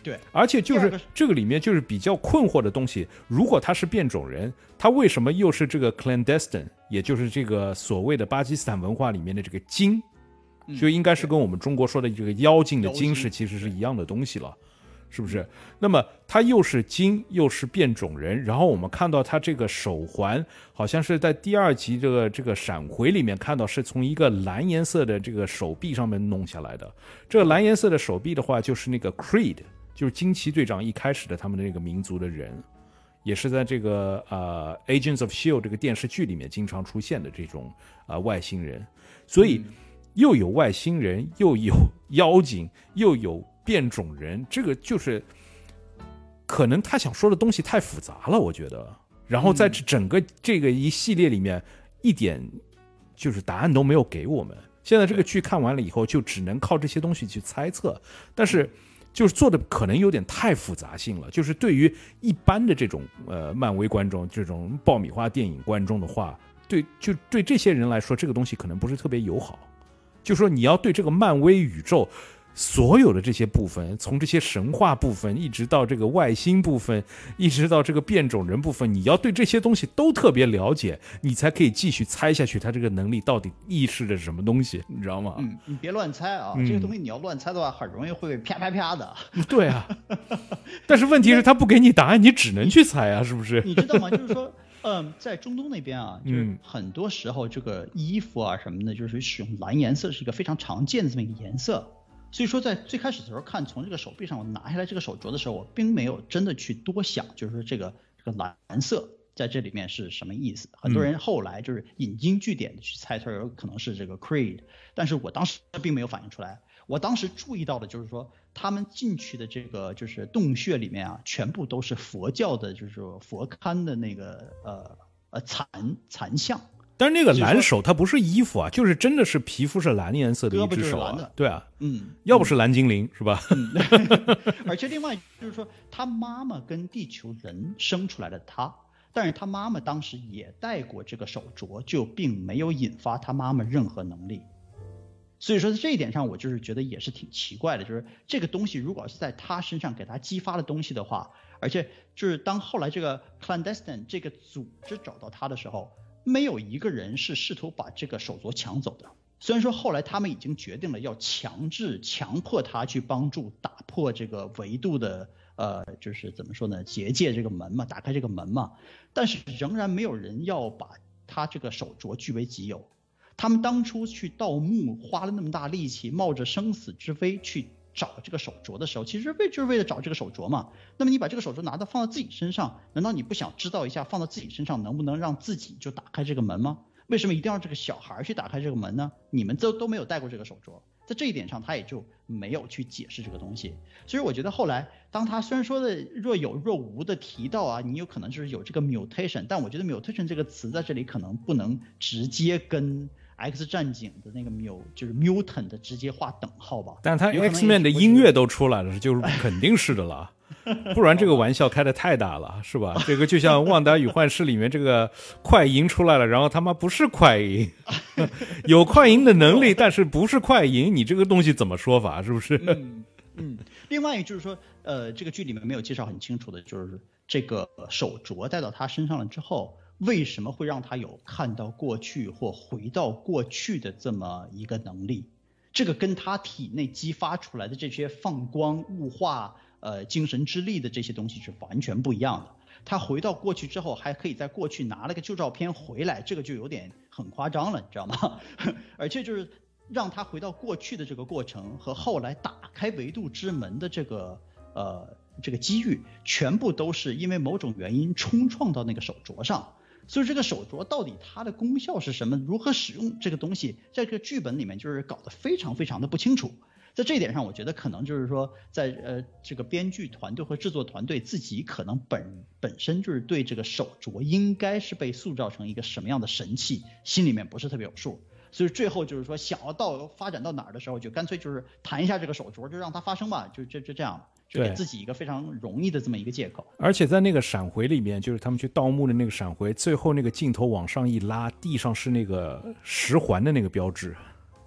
对，而且就是这个里面就是比较困惑的东西。如果他是变种人，他为什么又是这个 clandestine，也就是这个所谓的巴基斯坦文化里面的这个精，就应该是跟我们中国说的这个妖精的妖精精是其实是一样的东西了。是不是？那么他又是精，又是变种人，然后我们看到他这个手环，好像是在第二集这个这个闪回里面看到是从一个蓝颜色的这个手臂上面弄下来的。这个蓝颜色的手臂的话，就是那个 Creed，就是惊奇队长一开始的他们的那个民族的人，也是在这个呃《Agents of Shield》这个电视剧里面经常出现的这种啊、呃外星人，所以又有外星人，又有妖精，又有变种人，这个就是可能他想说的东西太复杂了，我觉得。然后在这整个这个一系列里面，一点就是答案都没有给我们。现在这个剧看完了以后，就只能靠这些东西去猜测，但是就是做的可能有点太复杂性了。就是对于一般的这种呃漫威观众、这种爆米花电影观众的话，对就对这些人来说，这个东西可能不是特别友好。就说你要对这个漫威宇宙所有的这些部分，从这些神话部分，一直到这个外星部分，一直到这个变种人部分，你要对这些东西都特别了解，你才可以继续猜下去，他这个能力到底意示着什么东西，你知道吗？嗯，你别乱猜啊，嗯这个东西你要乱猜的话，很容易会被啪啪啪的。对啊，但是问题是，他不给你答案，你只能去猜啊，是不是？你知道吗？就是说，嗯，在中东那边啊，就是嗯很多时候这个衣服啊什么的，就是使用蓝颜色是一个非常常见的这么一个颜色。所以说，在最开始的时候看从这个手臂上我拿下来这个手镯的时候，我并没有真的去多想，就是说这个这个蓝色在这里面是什么意思。很多人后来就是引经据典的去猜测，有可能是这个 Creed，但是我当时并没有反应出来。我当时注意到的就是说，他们进去的这个就是洞穴里面啊，全部都是佛教的，就是说佛龛的那个呃呃残残像。但是那个蓝手它不是衣服啊，就是真的是皮肤是蓝颜色的一只手是蓝的，啊对啊，嗯，要不是蓝精灵是吧？而且另外就是说，他妈妈跟地球人生出来的他，但是他妈妈当时也戴过这个手镯，就并没有引发他妈妈任何能力。所以说在这一点上，我就是觉得也是挺奇怪的，就是这个东西如果是在他身上给他激发的东西的话，而且就是当后来这个 clandestine 这个组织找到他的时候，没有一个人是试图把这个手镯抢走的。虽然说后来他们已经决定了要强制、强迫他去帮助打破这个维度的呃，就是怎么说呢，结界这个门嘛，打开这个门嘛，但是仍然没有人要把他这个手镯据为己有。他们当初去盗墓，花了那么大力气，冒着生死之危去找这个手镯的时候，其实为就是为了找这个手镯嘛。那么你把这个手镯拿到放到自己身上，难道你不想知道一下放到自己身上能不能让自己就打开这个门吗？为什么一定要这个小孩去打开这个门呢？你们都都没有带过这个手镯，在这一点上他也就没有去解释这个东西。所以我觉得后来当他虽然说的若有若无的提到啊，你有可能就是有这个 mutation，但我觉得 mutation 这个词在这里可能不能直接跟 X 战警的那个 mu 就是 mutant 的直接画等号吧。但是他 X Man 的音乐都出来了，就是肯定是的了，不然这个玩笑开的太大了，是吧？这个就像《旺达与幻视》里面这个快银出来了，然后他妈不是快银，有快银的能力，但是不是快银，你这个东西怎么说法？是不是？嗯嗯，另外就是说，呃，这个剧里面没有介绍很清楚的，就是这个手镯戴到他身上了之后，为什么会让他有看到过去或回到过去的这么一个能力？这个跟他体内激发出来的这些放光、雾化、呃精神之力的这些东西是完全不一样的。他回到过去之后，还可以在过去拿了个旧照片回来，这个就有点很夸张了，你知道吗？而且就是让他回到过去的这个过程和后来打开维度之门的这个呃这个机遇，全部都是因为某种原因冲撞到那个手镯上。所以这个手镯到底它的功效是什么？如何使用这个东西，在这个剧本里面就是搞得非常非常的不清楚。在这一点上，我觉得可能就是说，在呃这个编剧团队和制作团队自己可能本本身就是对这个手镯应该是被塑造成一个什么样的神器，心里面不是特别有数。所以最后就是说，想要到发展到哪儿的时候，就干脆就是谈一下这个手镯，就让它发生吧，就就就这样。就给自己一个非常容易的这么一个借口。而且在那个闪回里面，就是他们去盗墓的那个闪回，最后那个镜头往上一拉，地上是那个十环的那个标志。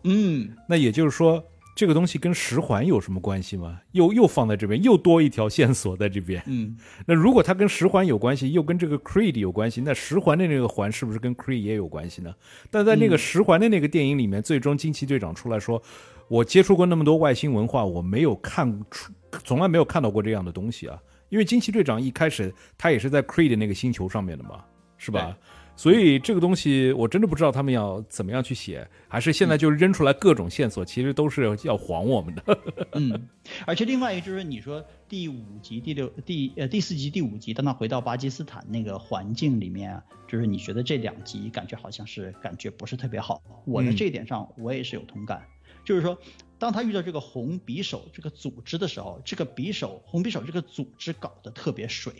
嗯，那也就是说，这个东西跟十环有什么关系吗？又又放在这边，又多一条线索在这边。嗯，那如果它跟十环有关系，又跟这个 Creed 有关系，那十环的那个环是不是跟 Creed 也有关系呢？但在那个十环的那个电影里面，最终惊奇队长出来说：“我接触过那么多外星文化，我没有看出，从来没有看到过这样的东西啊。因为惊奇队长一开始他也是在 Creed 那个星球上面的嘛，是吧？所以这个东西我真的不知道他们要怎么样去写，还是现在就扔出来各种线索，其实都是要晃我们的。嗯，而且另外一个就是你说第五集、第六、第呃第四集、第五集，当他回到巴基斯坦那个环境里面啊，就是你觉得这两集感觉好像是感觉不是特别好。我在嗯这一点上我也是有同感，就是说当他遇到这个红匕首这个组织的时候，这个匕首红匕首这个组织搞得特别水。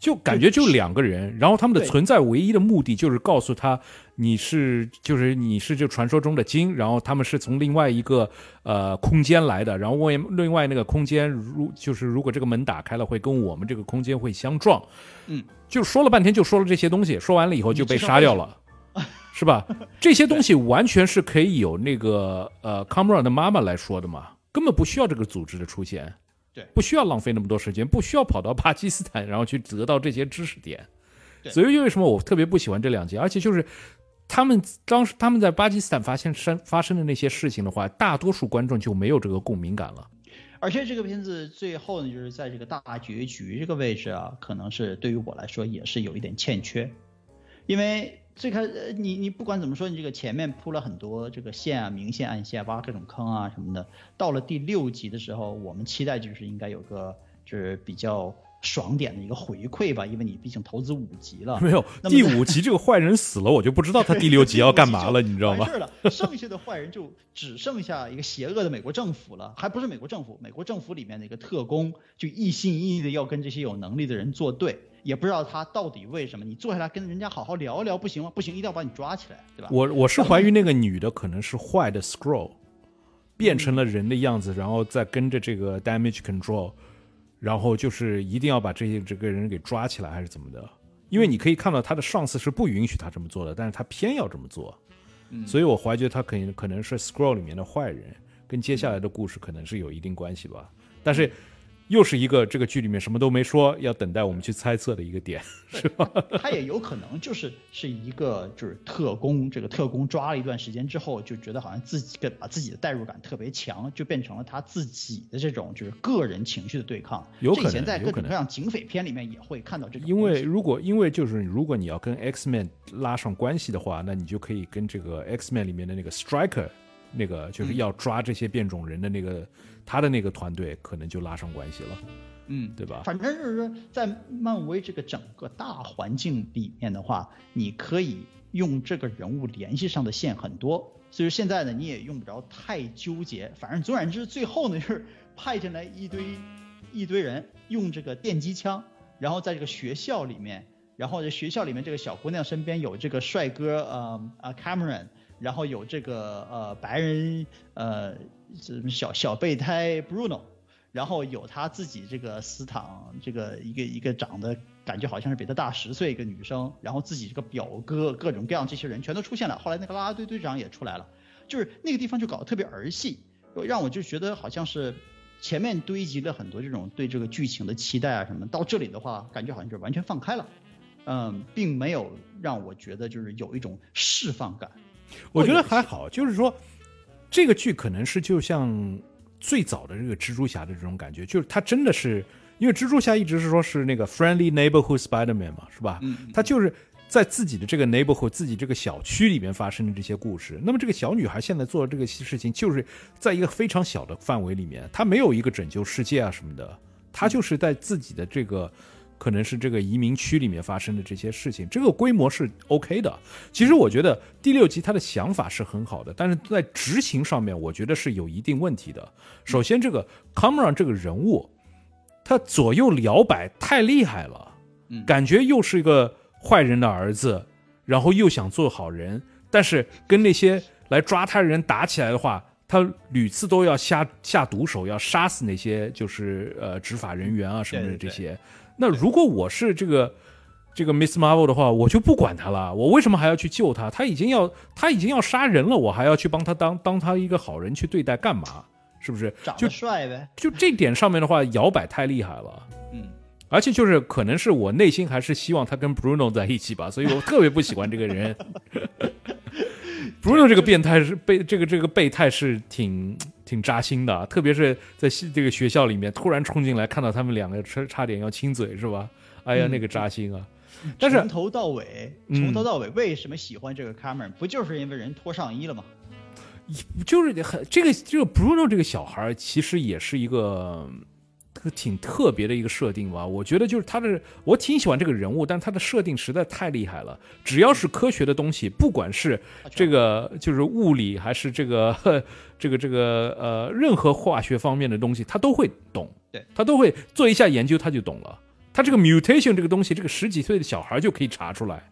就感觉就两个人，然后他们的存在唯一的目的就是告诉他你是就是你是就传说中的金，然后他们是从另外一个呃空间来的，然后为另外那个空间如就是如果这个门打开了，会跟我们这个空间会相撞，嗯，就说了半天就说了这些东西，说完了以后就被杀掉了。是吧？这些东西完全是可以有那个呃康姆尔的妈妈来说的嘛，根本不需要这个组织的出现。对不需要浪费那么多时间，不需要跑到巴基斯坦，然后去得到这些知识点。对所以为什么我特别不喜欢这两集？而且就是他们当时他们在巴基斯坦发现生发生的那些事情的话，大多数观众就没有这个共鸣感了。而且这个片子最后呢，就是在这个大结局这个位置啊，可能是对于我来说也是有一点欠缺，因为最开呃你你不管怎么说，你这个前面铺了很多这个线啊、明线、暗线，挖各种坑啊什么的，到了第六集的时候，我们期待就是应该有个就是比较爽点的一个回馈吧，因为你毕竟投资五集了，没有第五集这个坏人死了，我就不知道他第六集要干嘛了，你知道吗完事？了，剩下的坏人就只剩下一个邪恶的美国政府了，还不是美国政府，美国政府里面的一个特工，就一心一意的要跟这些有能力的人作对，也不知道他到底为什么。你坐下来跟人家好好聊一聊不行吗？不行，一定要把你抓起来，对吧？我我是怀疑那个女的可能是坏的 Scroll，变成了人的样子，然后再跟着这个 Damage Control，然后就是一定要把这些这个人给抓起来，还是怎么的？因为你可以看到他的上司是不允许他这么做的，但是他偏要这么做，嗯所以我怀疑他可能可能是 Scroll 里面的坏人，跟接下来的故事可能是有一定关系吧。但是又是一个这个剧里面什么都没说，要等待我们去猜测的一个点。是吧他也有可能就是是一个就是特工，这个特工抓了一段时间之后，就觉得好像自己跟把自己的代入感特别强，就变成了他自己的这种就是个人情绪的对抗。有可能以前在各种各样警匪片里面也会看到这种。因为如果因为就是如果你要跟 X Man 拉上关系的话，那你就可以跟这个 X Man 里面的那个 Striker，那个就是要抓这些变种人的那个、他的那个团队，可能就拉上关系了，嗯，对吧？反正就是说，在漫威这个整个大环境里面的话，你可以用这个人物联系上的线很多，所以现在呢，你也用不着太纠结。反正总而言之，最后呢就是派进来一堆一堆人，用这个电击枪，然后在这个学校里面，然后这学校里面这个小姑娘身边有这个帅哥呃呃 Cameron，然后有这个呃白人呃这小小备胎 Bruno。然后有他自己这个斯坦这个一个一个长得感觉好像是比他大十岁一个女生，然后自己这个表哥各种各样这些人全都出现了。后来那个啦啦队队长也出来了，就是那个地方就搞得特别儿戏，让我就觉得好像是前面堆积了很多这种对这个剧情的期待啊什么，到这里的话感觉好像就完全放开了，嗯，并没有让我觉得就是有一种释放感。我觉得还好，就是说这个剧可能是就像最早的这个蜘蛛侠的这种感觉，就是他真的是因为蜘蛛侠一直是说是那个 friendly neighborhood Spider-Man 嘛，是吧？嗯，他就是在自己的这个 neighborhood、自己这个小区里面发生的这些故事。那么这个小女孩现在做的这个事情，就是在一个非常小的范围里面，她没有一个拯救世界啊什么的，她就是在自己的这个。可能是这个移民区里面发生的这些事情，这个规模是 OK 的。其实我觉得第六集他的想法是很好的，但是在执行上面，我觉得是有一定问题的。首先，这个 Cameron 这个人物，他左右摇摆太厉害了，嗯感觉又是一个坏人的儿子，然后又想做好人，但是跟那些来抓他的人打起来的话，他屡次都要下下毒手，要杀死那些就是呃执法人员啊什么的这些。那如果我是这个这个 Miss Marvel 的话，我就不管他了。我为什么还要去救他？他已经要他已经要杀人了，我还要去帮他当当他一个好人去对待干嘛？是不是？长得帅呗。就这点上面的话，摇摆太厉害了。嗯。而且就是可能是我内心还是希望他跟 Bruno 在一起吧，所以我特别不喜欢这个人。Bruno 这个变态是被这个这个备胎是挺挺扎心的，啊特别是在这个学校里面突然冲进来，看到他们两个差差点要亲嘴是吧？哎呀，那个扎心啊！但是从头到尾，从头到尾为什么喜欢这个 Cameron？不就是因为人脱上衣了吗？就是很这个这个 Bruno 这个小孩其实也是一个。挺特别的一个设定吧，我觉得就是他的，我挺喜欢这个人物，但他的设定实在太厉害了。只要是科学的东西，不管是这个就是物理，还是这个 这个这个呃任何化学方面的东西，他都会懂。对他都会做一下研究，他就懂了。他这个 mutation 这个东西，这个十几岁的小孩就可以查出来。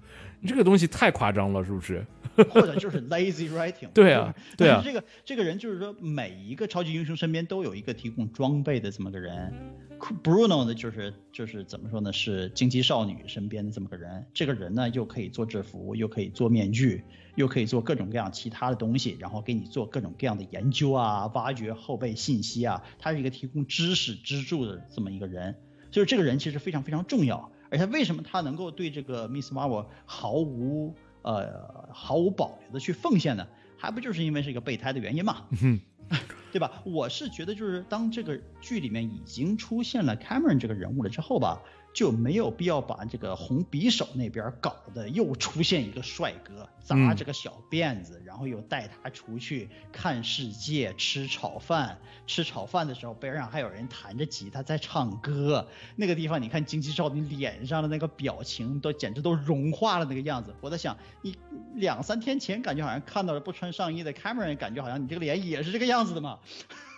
这个东西太夸张了，是不是？或者就是 lazy writing。对啊，对啊。这个这个人就是说，每一个超级英雄身边都有一个提供装备的这么个人。Bruno 呢，就是就是怎么说呢？是惊奇少女身边的这么个人。这个人呢，又可以做制服，又可以做面具，又可以做各种各样其他的东西，然后给你做各种各样的研究啊，挖掘后备信息啊。他是一个提供知识支柱的这么一个人。所以这个人其实非常非常重要。而且为什么他能够对这个 Miss Marvel 毫无呃毫无保留的去奉献呢？还不就是因为是一个备胎的原因嘛？对吧？我是觉得就是当这个剧里面已经出现了 Cameron 这个人物了之后吧。就没有必要把这个红匕首那边搞得又出现一个帅哥扎着个小辫子，然后又带他出去看世界、吃炒饭。吃炒饭的时候，边上还有人弹着吉他在唱歌。那个地方，你看金鸡少你脸上的那个表情，都简直都融化了那个样子。我在想，你两三天前感觉好像看到了不穿上衣的 Cameron，感觉好像你这个脸也是这个样子的嘛。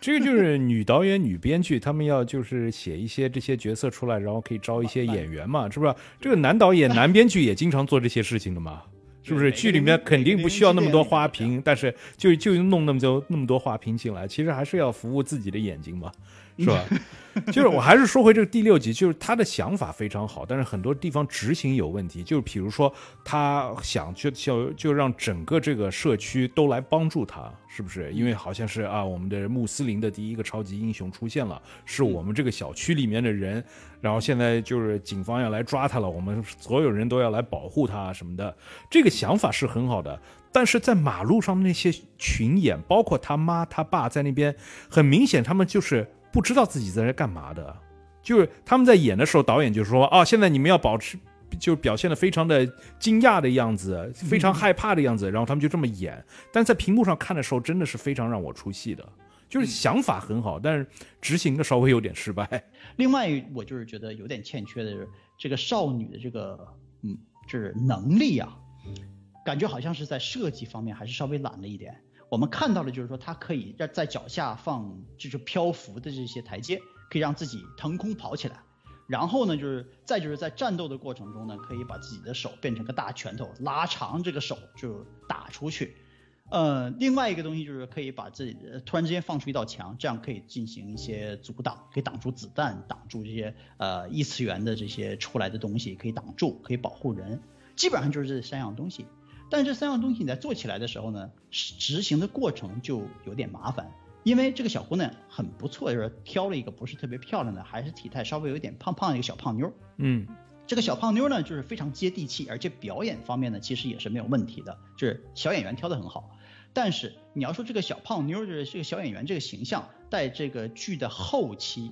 这个就是女导演、女编剧，他们要就是写一些这些角色出来，然后可以招一些演员嘛，是不是？这个男导演、男编剧也经常做这些事情的嘛，是不是？剧里面肯定不需要那么多花瓶，但是就就弄那么多那么多花瓶进来，其实还是要服务自己的眼睛嘛，是吧？就是我还是说回这个第六集，就是他的想法非常好，但是很多地方执行有问题。就是比如说，他想就就就让整个这个社区都来帮助他，是不是？因为好像是啊，我们的穆斯林的第一个超级英雄出现了，是我们这个小区里面的人，然后现在就是警方要来抓他了，我们所有人都要来保护他什么的。这个想法是很好的，但是在马路上那些群演，包括他妈他爸在那边，很明显他们就是。不知道自己在这干嘛的，就是他们在演的时候，导演就说：“啊，现在你们要保持，就表现的非常的惊讶的样子，非常害怕的样子。”然后他们就这么演，但在屏幕上看的时候，真的是非常让我出戏的。就是想法很好，但是执行的稍微有点失败。另外，我就是觉得有点欠缺的是这个少女的这个，嗯，就是能力啊，感觉好像是在设计方面还是稍微懒了一点。我们看到的就是说，它可以在在脚下放就是漂浮的这些台阶，可以让自己腾空跑起来。然后呢，就是再就是在战斗的过程中呢，可以把自己的手变成个大拳头，拉长这个手就打出去。呃，另外一个东西就是可以把自己突然之间放出一道墙，这样可以进行一些阻挡，可以挡住子弹，挡住这些呃异次元的这些出来的东西，可以挡住，可以保护人。基本上就是这三样东西。但这三样东西你在做起来的时候呢，执行的过程就有点麻烦，因为这个小姑娘很不错，就是挑了一个不是特别漂亮的，还是体态稍微有一点胖胖的一个小胖妞。嗯，这个小胖妞呢，就是非常接地气，而且表演方面呢，其实也是没有问题的，就是小演员挑的很好。但是你要说这个小胖妞，就是这个小演员这个形象，在这个剧的后期。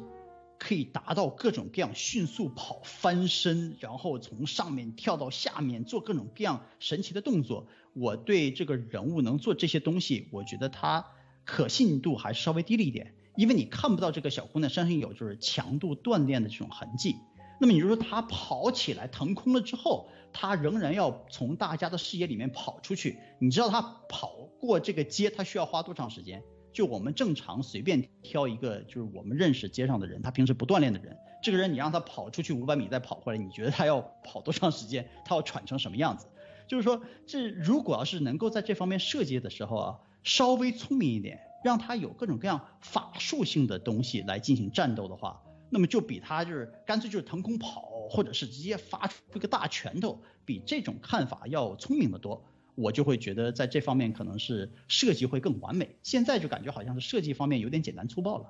可以达到各种各样迅速跑、翻身，然后从上面跳到下面做各种各样神奇的动作。我对这个人物能做这些东西，我觉得他可信度还是稍微低了一点，因为你看不到这个小姑娘身上有就是强度锻炼的这种痕迹。那么你就说她跑起来腾空了之后，她仍然要从大家的视野里面跑出去。你知道她跑过这个街，她需要花多长时间？就我们正常随便挑一个，就是我们认识街上的人，他平时不锻炼的人，这个人你让他跑出去五百米再跑回来，你觉得他要跑多长时间？他要喘成什么样子？就是说，这如果要是能够在这方面设计的时候啊，稍微聪明一点，让他有各种各样法术性的东西来进行战斗的话，那么就比他就是干脆就是腾空跑，或者是直接发出一个大拳头，比这种看法要聪明的多。我就会觉得在这方面可能是设计会更完美。现在就感觉好像是设计方面有点简单粗暴了。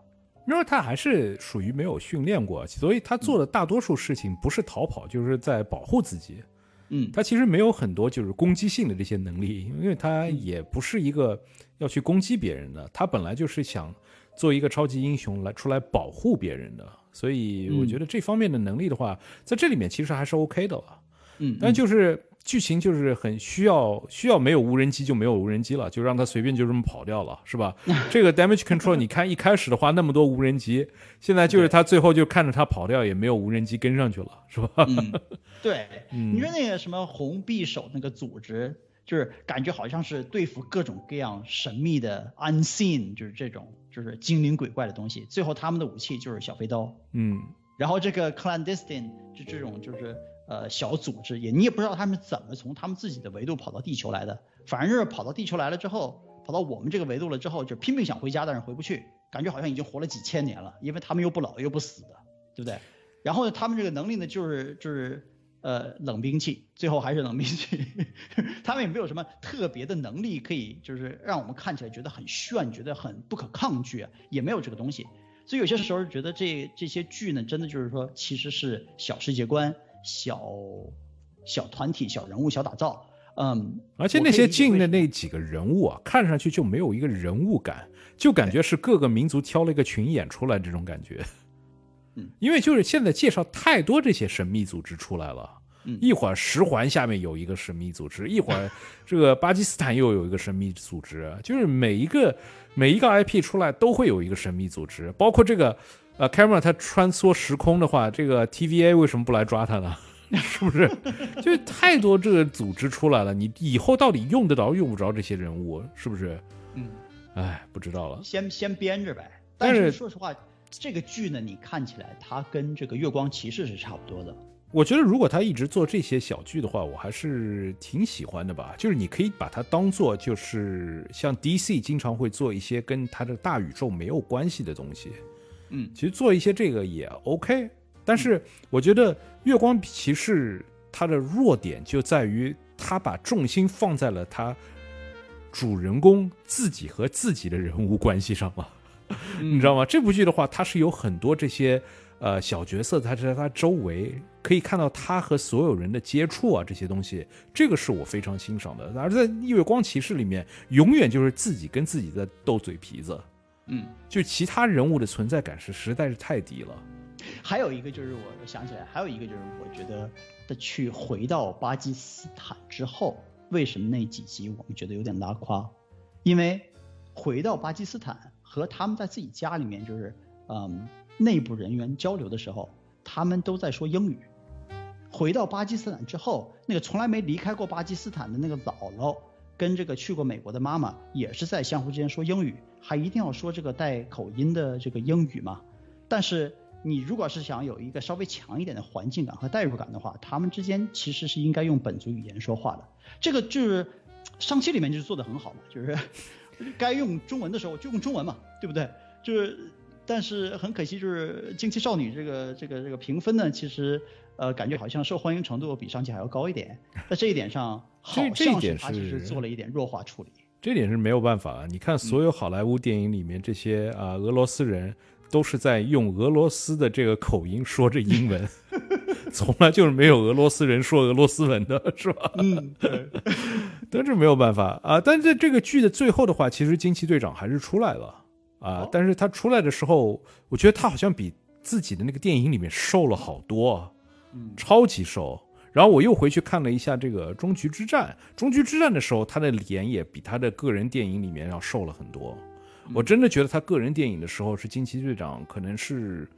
因为他还是属于没有训练过，所以他做的大多数事情不是逃跑，就是在保护自己。嗯，他其实没有很多就是攻击性的这些能力，因为他也不是一个要去攻击别人的，他本来就是想做一个超级英雄来出来保护别人的，所以我觉得这方面的能力的话，在这里面其实还是 OK 的了。嗯，但就是。剧情就是很需要需要没有无人机就没有无人机了，就让他随便就这么跑掉了，是吧？这个 damage control，你看一开始的话那么多无人机，现在就是他最后就看着他跑掉，也没有无人机跟上去了，是吧？嗯，对，你说那个什么红匕首那个组织，就是感觉好像是对付各种各样神秘的 unseen，就是这种就是精灵鬼怪的东西，最后他们的武器就是小飞刀，嗯，然后这个 clandestine 就这种就是。呃，小组织也，你也不知道他们怎么从他们自己的维度跑到地球来的，反正是跑到地球来了之后，跑到我们这个维度了之后，就拼命想回家，但是回不去，感觉好像已经活了几千年了，因为他们又不老又不死的，对不对？然后他们这个能力呢，就是就是呃冷兵器，最后还是冷兵器，他们也没有什么特别的能力可以就是让我们看起来觉得很炫，觉得很不可抗拒，也没有这个东西，所以有些时候觉得这这些剧呢，真的就是说其实是小世界观。小小团体、小人物、小打造，嗯，而且那些进的那几个人物啊，看上去就没有一个人物感，就感觉是各个民族挑了一个群演出来这种感觉。嗯，因为就是现在介绍太多这些神秘组织出来了，一会儿十环下面有一个神秘组织，一会儿这个巴基斯坦又有一个神秘组织，就是每一个每一个 IP 出来都会有一个神秘组织，包括这个。呃，camera 它穿梭时空的话，这个 TVA 为什么不来抓他呢？是不是？就太多这个组织出来了，你以后到底用得着用不着这些人物？是不是？嗯，哎，不知道了。先先编着呗。但是说实话，这个剧呢，你看起来它跟这个月光骑士是差不多的。我觉得如果他一直做这些小剧的话，我还是挺喜欢的吧。就是你可以把它当做，就是像 DC 经常会做一些跟他的大宇宙没有关系的东西。嗯，其实做一些这个也 OK，但是我觉得《月光骑士》它的弱点就在于他把重心放在了他主人公自己和自己的人物关系上了，你知道吗？这部剧的话，它是有很多这些呃小角色，他在他周围可以看到他和所有人的接触啊，这些东西，这个是我非常欣赏的。而在《月光骑士》里面，永远就是自己跟自己在斗嘴皮子。嗯，就其他人物的存在感是实在是太低了。还有一个就是我想起来，还有一个就是我觉得的去回到巴基斯坦之后，为什么那几集我们觉得有点拉胯？因为回到巴基斯坦和他们在自己家里面就是嗯内部人员交流的时候，他们都在说英语。回到巴基斯坦之后，那个从来没离开过巴基斯坦的那个姥姥。跟这个去过美国的妈妈也是在相互之间说英语，还一定要说这个带口音的这个英语嘛？但是你如果是想有一个稍微强一点的环境感和代入感的话，他们之间其实是应该用本族语言说话的。这个就是上期里面就是做的很好嘛，就是 该用中文的时候就用中文嘛，对不对？就是，但是很可惜就是惊奇少女这个这个这个评分呢，其实。呃，感觉好像受欢迎程度比上期还要高一点，在这一点上，好像是他其实做了一点弱化处理。这点是没有办法啊！你看，所有好莱坞电影里面这些啊，俄罗斯人都是在用俄罗斯的这个口音说着英文，从来就是没有俄罗斯人说俄罗斯文的，是吧？嗯，对，但是没有办法啊！但在这个剧的最后的话，其实惊奇队长还是出来了啊！但是他出来的时候，我觉得他好像比自己的那个电影里面瘦了好多。超级瘦，然后我又回去看了一下这个《终局之战》。《终局之战》的时候，他的脸也比他的个人电影里面要瘦了很多。我真的觉得他个人电影的时候是惊奇队长，可能是，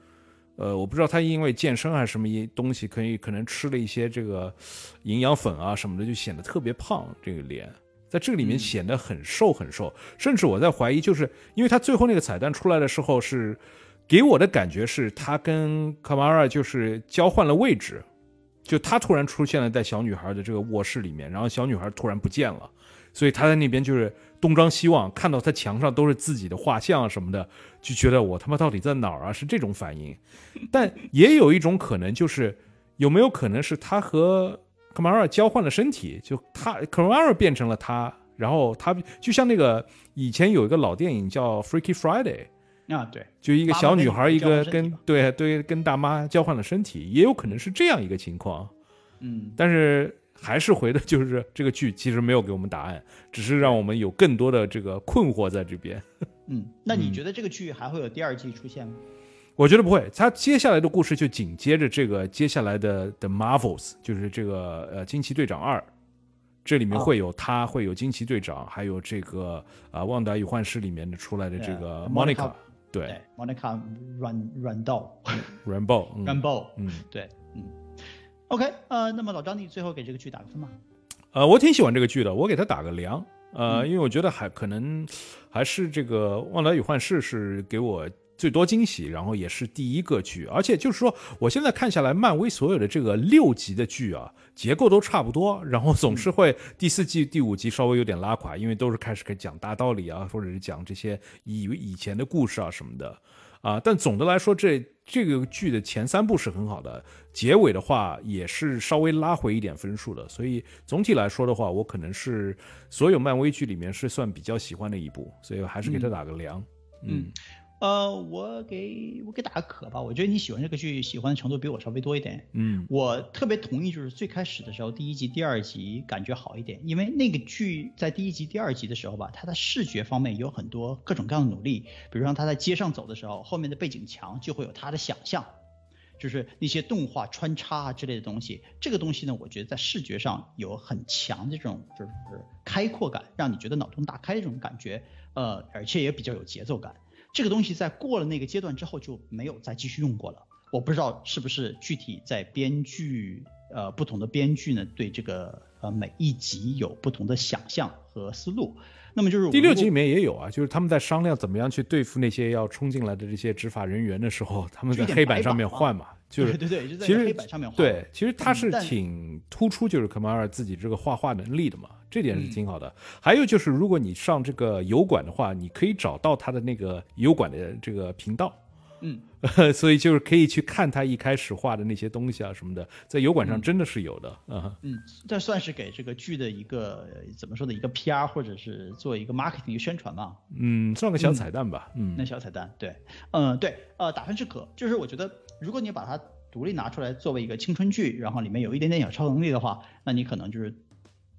呃，我不知道他因为健身还是什么一东西，可以可能吃了一些这个营养粉啊什么的，就显得特别胖。这个脸在这个里面显得很瘦很瘦，甚至我在怀疑，就是因为他最后那个彩蛋出来的时候是。给我的感觉是他跟卡玛拉就是交换了位置，就他突然出现了在小女孩的这个卧室里面，然后小女孩突然不见了，所以他在那边就是东张西望，看到他墙上都是自己的画像什么的，就觉得我他妈到底在哪儿啊？是这种反应。但也有一种可能，就是有没有可能是他和卡马尔交换了身体，就他卡马尔变成了他，然后他就像那个以前有一个老电影叫《Freaky Friday》。啊，对，就一个小女孩，一个跟对对跟大妈交换了身体，也有可能是这样一个情况。嗯，但是还是回的就是这个剧其实没有给我们答案，只是让我们有更多的这个困惑在这边。嗯，那你觉得这个剧还会有第二季出现吗？我觉得不会，它接下来的故事就紧接着这个接下来的 The Marvels，就是这个呃惊奇队长二，这里面会有他，会有惊奇队长，还有这个啊旺达与幻视里面的出来的这个 Monica。对，Monica 软软道，软爆，软爆，嗯，对，嗯，OK，呃，那么老张，你最后给这个剧打个分吧。呃，我挺喜欢这个剧的，我给他打个两，呃，因为我觉得还可能还是这个《旺达与幻视》是给我。最多惊喜，然后也是第一个剧，而且就是说，我现在看下来，漫威所有的这个六集的剧啊，结构都差不多，然后总是会第四季、第五集稍微有点拉垮，因为都是开始讲大道理啊，或者是讲这些以以前的故事啊什么的啊。但总的来说，这这个剧的前三部是很好的，结尾的话也是稍微拉回一点分数的，所以总体来说的话，我可能是所有漫威剧里面是算比较喜欢的一部，所以还是给他打个良，嗯。呃，我给我给打个可吧，我觉得你喜欢这个剧，喜欢的程度比我稍微多一点。嗯，我特别同意，就是最开始的时候，第一集、第二集感觉好一点，因为那个剧在第一集、第二集的时候吧，它的视觉方面有很多各种各样的努力，比如让他在街上走的时候，后面的背景墙就会有他的想象，就是那些动画穿插啊之类的东西。这个东西呢，我觉得在视觉上有很强的这种就是开阔感，让你觉得脑洞大开的这种感觉，呃，而且也比较有节奏感。这个东西在过了那个阶段之后就没有再继续用过了。我不知道是不是具体在编剧呃不同的编剧呢对这个呃每一集有不同的想象和思路。那么就是第六集里面也有啊，就是他们在商量怎么样去对付那些要冲进来的这些执法人员的时候，他们在黑板上面换嘛，就是对 对对，其实黑板上面画。对，其实他是挺突出就是科马尔自己这个画画能力的嘛。这点是挺好的。还有就是，如果你上这个油管的话，你可以找到他的那个油管的这个频道，嗯，所以就是可以去看他一开始画的那些东西啊什么的，在油管上真的是有的啊。嗯，这算是给这个剧的一个怎么说的一个 PR 或者是做一个 marketing 一个宣传嘛？嗯，算个小彩蛋吧。嗯，那小彩蛋，对，嗯，对，呃，打分是可，就是我觉得，如果你把它独立拿出来作为一个青春剧，然后里面有一点点小超能力的话，那你可能就是。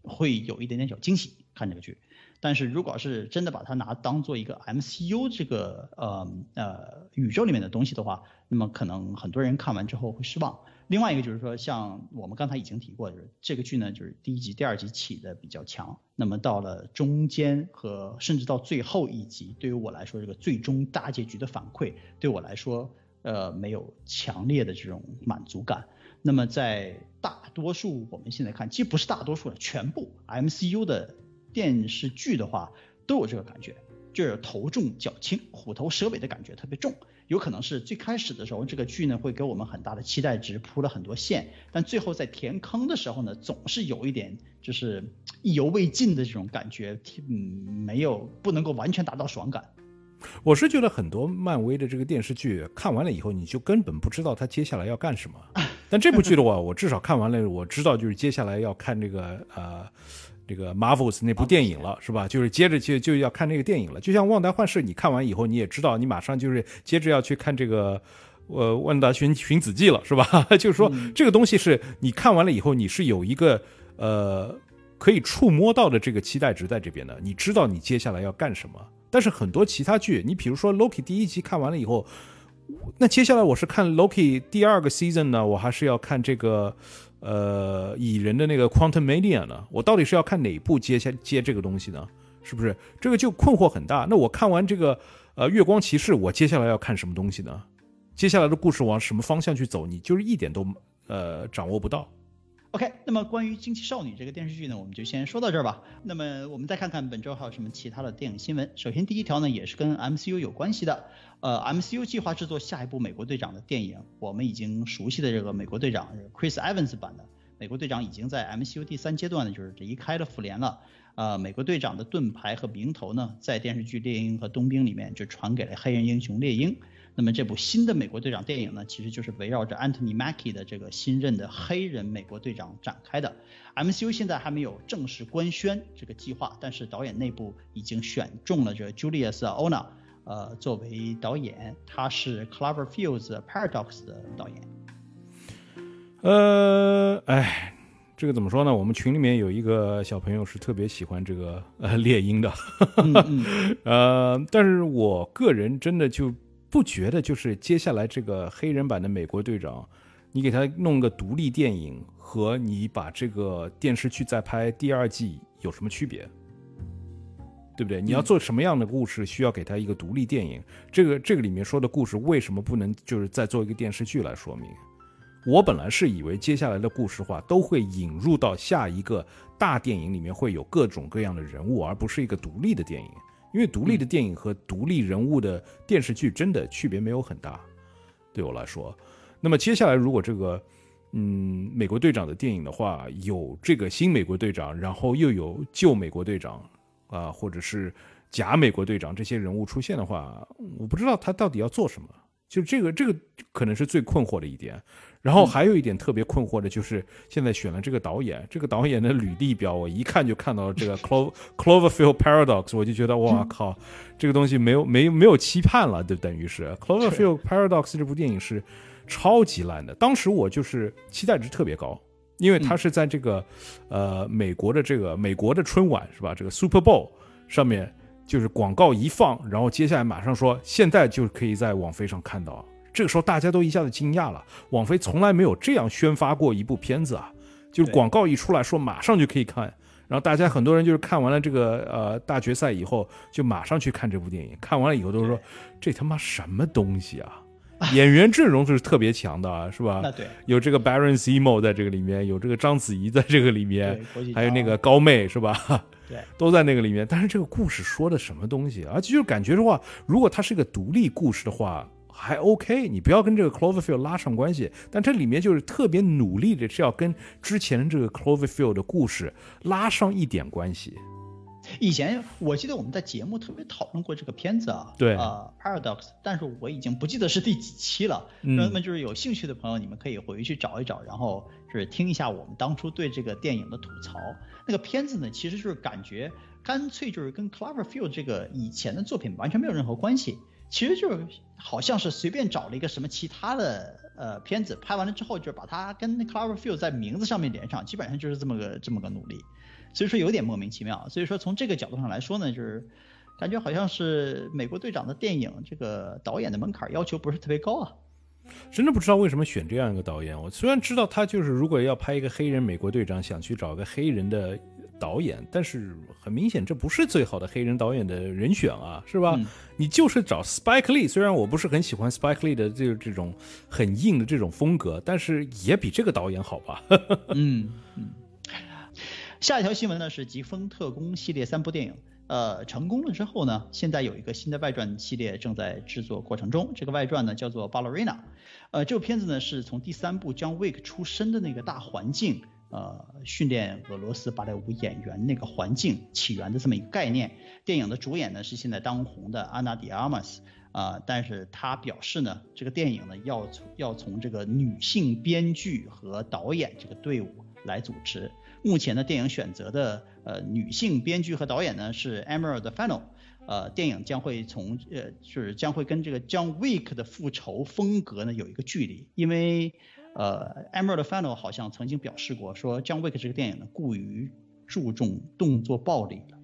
会有一点点小惊喜看这个剧，但是如果是真的把它拿当做一个 MCU 这个呃呃宇宙里面的东西的话，那么可能很多人看完之后会失望。另外一个就是说，像我们刚才已经提过，就是这个剧呢，就是第一集、第二集起的比较强，那么到了中间和甚至到最后一集，对于我来说，这个最终大结局的反馈对我来说，呃，没有强烈的这种满足感。那么在大多数我们现在看，其实不是大多数了，全部 MCU 的电视剧的话，都有这个感觉，就是头重脚轻、虎头蛇尾的感觉特别重。有可能是最开始的时候，这个剧呢会给我们很大的期待值，铺了很多线，但最后在填坑的时候呢，总是有一点就是意犹未尽的这种感觉，嗯，没有不能够完全达到爽感。我是觉得很多漫威的这个电视剧看完了以后，你就根本不知道他接下来要干什么。但这部剧的话，我至少看完了，我知道就是接下来要看这个呃，这个 Marvels 那部电影了，是吧？就是接着就就要看那个电影了。就像《旺达幻视》，你看完以后，你也知道，你马上就是接着要去看这个呃《万达寻寻子记》了，是吧？就是说这个东西是你看完了以后，你是有一个呃可以触摸到的这个期待值在这边的，你知道你接下来要干什么。但是很多其他剧，你比如说 Loki 第一集看完了以后，那接下来我是看 Loki 第二个 season 呢，我还是要看这个呃蚁人的那个 Quantum Mania 呢？我到底是要看哪部接下接这个东西呢？是不是这个就困惑很大？那我看完这个呃月光骑士，我接下来要看什么东西呢？接下来的故事往什么方向去走？你就是一点都呃掌握不到。OK，那么关于《惊奇少女》这个电视剧呢，我们就先说到这儿吧。那么我们再看看本周还有什么其他的电影新闻。首先第一条呢，也是跟 MCU 有关系的。呃，MCU 计划制作下一部美国队长的电影。我们已经熟悉的这个美国队长 Chris Evans 版的美国队长已经在 MCU 第三阶段呢，就是离开了复联了。呃，美国队长的盾牌和名头呢，在电视剧《猎鹰》和《冬兵》里面就传给了黑人英雄猎鹰。那么这部新的美国队长电影呢，其实就是围绕着 Anthony Mackie 的这个新任的黑人美国队长展开的。MCU 现在还没有正式官宣这个计划，但是导演内部已经选中了这 Julius Ona，呃，作为导演，他是 Clover Fields Paradox 的导演。呃，哎，这个怎么说呢？我们群里面有一个小朋友是特别喜欢这个呃猎鹰的，呃，但是我个人真的就。不觉得就是接下来这个黑人版的美国队长，你给他弄个独立电影，和你把这个电视剧再拍第二季有什么区别？对不对？你要做什么样的故事，需要给他一个独立电影？这个这个里面说的故事为什么不能就是再做一个电视剧来说明？我本来是以为接下来的故事话都会引入到下一个大电影里面，会有各种各样的人物，而不是一个独立的电影。因为独立的电影和独立人物的电视剧真的区别没有很大，对我来说。那么接下来如果这个，嗯，美国队长的电影的话，有这个新美国队长，然后又有旧美国队长，啊，或者是假美国队长这些人物出现的话，我不知道他到底要做什么。就这个，这个可能是最困惑的一点。然后还有一点特别困惑的就是，现在选了这个导演，这个导演的履历表，我一看就看到了这个 Clover Cloverfield Paradox，我就觉得哇靠，这个东西没有没没有期盼了，就等于是 Cloverfield Paradox 这部电影是超级烂的。当时我就是期待值特别高，因为它是在这个呃美国的这个美国的春晚是吧？这个 Super Bowl 上面就是广告一放，然后接下来马上说现在就可以在网飞上看到。这个时候大家都一下子惊讶了，网飞从来没有这样宣发过一部片子啊！就是广告一出来说马上就可以看，然后大家很多人就是看完了这个呃大决赛以后，就马上去看这部电影。看完了以后都说这他妈什么东西啊！演员阵容是特别强的，是吧？那对，有这个 Baron Zemo 在这个里面，有这个章子怡在这个里面，还有那个高妹是吧？对，都在那个里面。但是这个故事说的什么东西？而且就是感觉的话，如果它是一个独立故事的话。还 OK，你不要跟这个 Cloverfield 拉上关系，但这里面就是特别努力的是要跟之前的这个 Cloverfield 的故事拉上一点关系。以前我记得我们在节目特别讨论过这个片子啊，对啊，Paradox，但是我已经不记得是第几期了。那么就是有兴趣的朋友，你们可以回去找一找，然后就是听一下我们当初对这个电影的吐槽。那个片子呢，其实就是感觉干脆就是跟 Cloverfield 这个以前的作品完全没有任何关系。其实就是好像是随便找了一个什么其他的呃片子，拍完了之后就是把它跟 Cloverfield 在名字上面连上，基本上就是这么个这么个努力，所以说有点莫名其妙。所以说从这个角度上来说呢，就是感觉好像是美国队长的电影这个导演的门槛要求不是特别高啊。真的不知道为什么选这样一个导演。我虽然知道他就是如果要拍一个黑人美国队长，想去找个黑人的。导演，但是很明显这不是最好的黑人导演的人选啊，是吧？你就是找 Spike Lee，虽然我不是很喜欢 Spike Lee 的这这种很硬的这种风格，但是也比这个导演好吧？嗯 嗯。下一条新闻呢是《疾风特工》系列三部电影，呃，成功了之后呢，现在有一个新的外传系列正在制作过程中，这个外传呢叫做《Ballerina》，呃，这部片子呢是从第三部将 Wick 出身的那个大环境。呃，训练俄罗斯芭蕾舞演员那个环境起源的这么一个概念。电影的主演呢是现在当红的安娜·迪亚玛斯啊，但是他表示呢，这个电影呢要从要从这个女性编剧和导演这个队伍来主持。目前的电影选择的呃女性编剧和导演呢是 Emerald Fennel，呃，电影将会从呃就是将会跟这个 John Wick 的复仇风格呢有一个距离，因为。呃，Emerald Fennell 好像曾经表示过，说《John Wick》这个电影呢过于注重动作暴力了。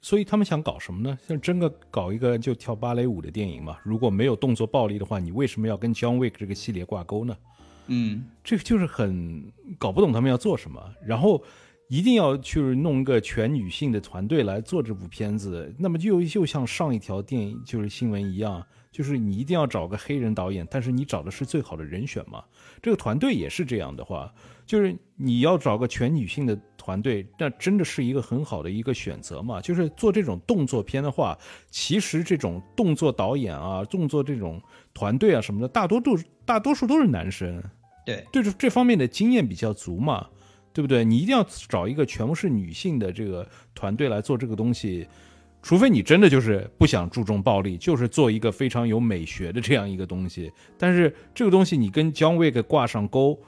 所以他们想搞什么呢？像真的搞一个就跳芭蕾舞的电影嘛？如果没有动作暴力的话，你为什么要跟《John Wick》这个系列挂钩呢？嗯，这个就是很搞不懂他们要做什么。然后一定要去弄一个全女性的团队来做这部片子，那么就又像上一条电影就是新闻一样。就是你一定要找个黑人导演，但是你找的是最好的人选嘛？这个团队也是这样的话，就是你要找个全女性的团队，那真的是一个很好的一个选择嘛。就是做这种动作片的话，其实这种动作导演啊、动作这种团队啊什么的，大多都大多数都是男生，对，对这这方面的经验比较足嘛，对不对？你一定要找一个全部是女性的这个团队来做这个东西。除非你真的就是不想注重暴力，就是做一个非常有美学的这样一个东西。但是这个东西你跟 John Wick 挂上钩，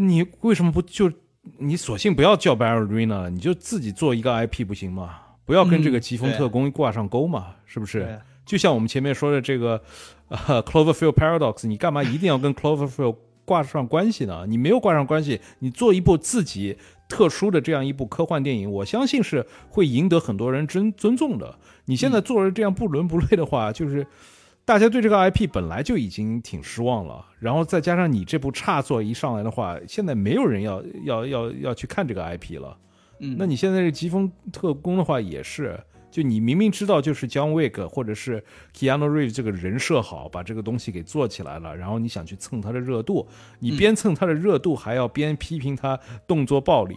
你为什么不就你索性不要叫 Ballerina 了，你就自己做一个 IP 不行吗？不要跟这个疾风特工挂上钩嘛，是不是？就像我们前面说的这个呃 Cloverfield Paradox，你干嘛一定要跟 Cloverfield 挂上关系呢？你没有挂上关系，你做一部自己。特殊的这样一部科幻电影，我相信是会赢得很多人尊尊重的。你现在做了这样不伦不类的话，就是大家对这个 IP 本来就已经挺失望了，然后再加上你这部差作一上来的话，现在没有人要要要要去看这个 IP 了。嗯，那你现在这疾风特工的话也是。就你明明知道就是 John Wick 或者是 Keanu Reeves 这个人设好，把这个东西给做起来了，然后你想去蹭他的热度，你边蹭他的热度，还要边批评他动作暴力，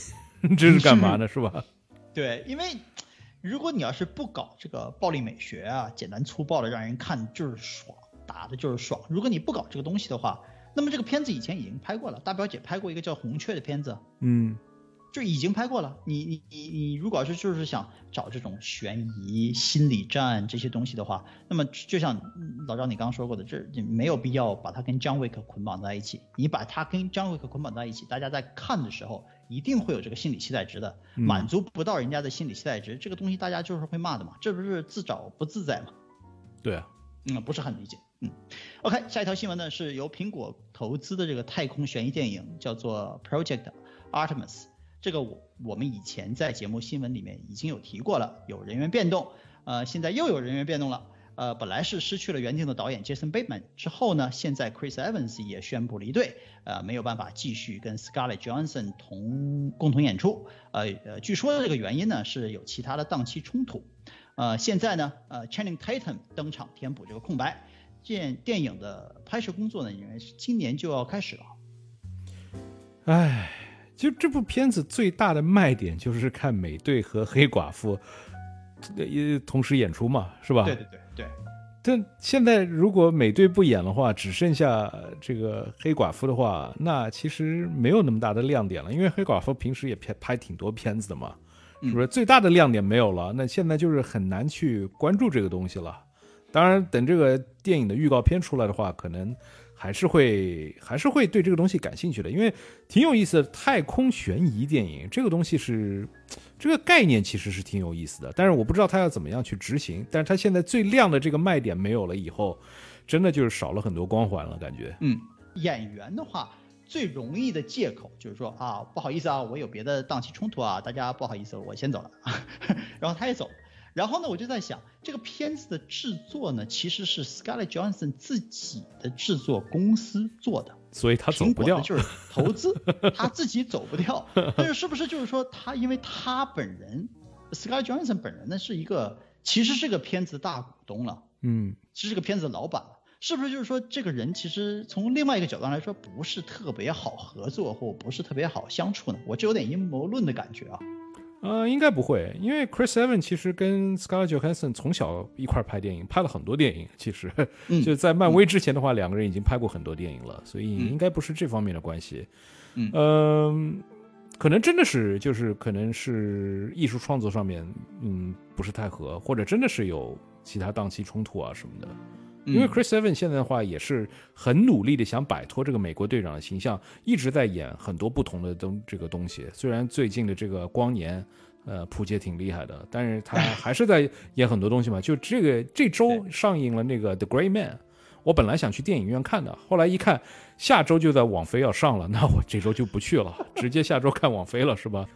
这是干嘛呢？是吧？对，因为如果你要是不搞这个暴力美学啊，简单粗暴的让人看就是爽，打的就是爽。如果你不搞这个东西的话，那么这个片子以前已经拍过了，大表姐拍过一个叫《红雀》的片子，嗯。就已经拍过了。你你你你，如果是就是想找这种悬疑、心理战这些东西的话，那么就像老张你刚刚说过的，这没有必要把它跟张伟克捆绑在一起。你把它跟张伟克捆绑在一起，大家在看的时候一定会有这个心理期待值的，满足不到人家的心理期待值，这个东西大家就是会骂的嘛，这不是自找不自在嘛？对啊，嗯，不是很理解。嗯，OK，下一条新闻呢是由苹果投资的这个太空悬疑电影，叫做 Project Artemis。这个我我们以前在节目新闻里面已经有提过了，有人员变动，呃，现在又有人员变动了，呃，本来是失去了原定的导演 Jason Bateman 之后呢，现在 Chris Evans 也宣布离队，呃，没有办法继续跟 Scarlett Johansson 同共同演出，呃呃，据说这个原因呢是有其他的档期冲突，呃，现在呢，呃，Channing Tatum 登场填补这个空白，电电影的拍摄工作呢，因为是今年就要开始了，唉。就这部片子最大的卖点就是看美队和黑寡妇，呃同时演出嘛，是吧？对对对对。但现在如果美队不演的话，只剩下这个黑寡妇的话，那其实没有那么大的亮点了，因为黑寡妇平时也拍拍挺多片子的嘛，是不是？最大的亮点没有了，那现在就是很难去关注这个东西了。当然，等这个电影的预告片出来的话，可能。还是会还是会对这个东西感兴趣的，因为挺有意思的。太空悬疑电影这个东西是这个概念，其实是挺有意思的。但是我不知道他要怎么样去执行。但是他现在最亮的这个卖点没有了以后，真的就是少了很多光环了，感觉。嗯，演员的话最容易的借口就是说啊，不好意思啊，我有别的档期冲突啊，大家不好意思，我先走了。然后他也走。然后呢，我就在想，这个片子的制作呢，其实是 Scarlett Johansson 自己的制作公司做的，所以他走不掉，就是投资，他自己走不掉。但是是不是就是说他，因为他本人 Scarlett Johansson 本人呢是一个，其实是个片子的大股东了，嗯，其实是个片子的老板了，是不是就是说这个人其实从另外一个角度来说不是特别好合作或不是特别好相处呢？我就有点阴谋论的感觉啊。呃，应该不会，因为 Chris Evans 其实跟 Scarlett Johansson 从小一块拍电影，拍了很多电影。其实就在漫威之前的话，两个人已经拍过很多电影了，所以应该不是这方面的关系。嗯，可能真的是就是可能是艺术创作上面，嗯，不是太合，或者真的是有其他档期冲突啊什么的。因为 Chris Evans 现在的话也是很努力的想摆脱这个美国队长的形象，一直在演很多不同的东这个东西。虽然最近的这个光年，呃，扑街挺厉害的，但是他还是在演很多东西嘛。就这个这周上映了那个 The Great Man，我本来想去电影院看的，后来一看下周就在网飞要上了，那我这周就不去了，直接下周看网飞了，是吧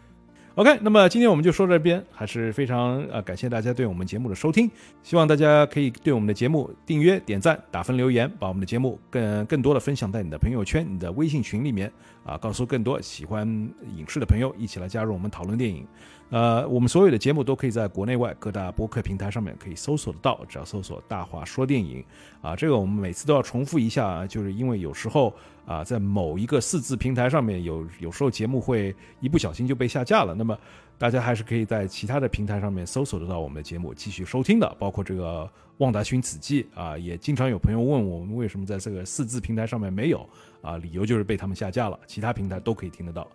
？OK，那么今天我们就说这边，还是非常呃感谢大家对我们节目的收听，希望大家可以对我们的节目订阅、点赞、打分、留言，把我们的节目更更多的分享在你的朋友圈、你的微信群里面啊，告诉更多喜欢影视的朋友一起来加入我们讨论电影。呃，我们所有的节目都可以在国内外各大播客平台上面可以搜索得到，只要搜索“大话说电影”啊，这个我们每次都要重复一下，就是因为有时候啊，在某一个四字平台上面有有时候节目会一不小心就被下架了，那么大家还是可以在其他的平台上面搜索得到我们的节目继续收听的，包括这个《旺达寻此记》啊，也经常有朋友问我们为什么在这个四字平台上面没有啊，理由就是被他们下架了，其他平台都可以听得到。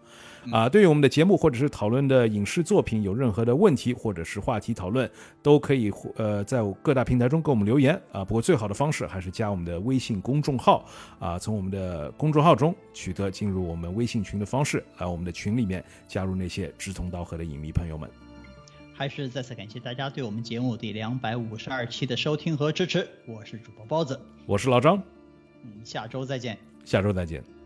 啊，对于我们的节目或者是讨论的影视作品有任何的问题或者是话题讨论，都可以呃在各大平台中给我们留言啊。不过最好的方式还是加我们的微信公众号啊，从我们的公众号中取得进入我们微信群的方式，来我们的群里面加入那些志同道合的影迷朋友们。还是再次感谢大家对我们节目第两百五十二期的收听和支持。我是主播包子，我是老张，嗯，下周再见，下周再见。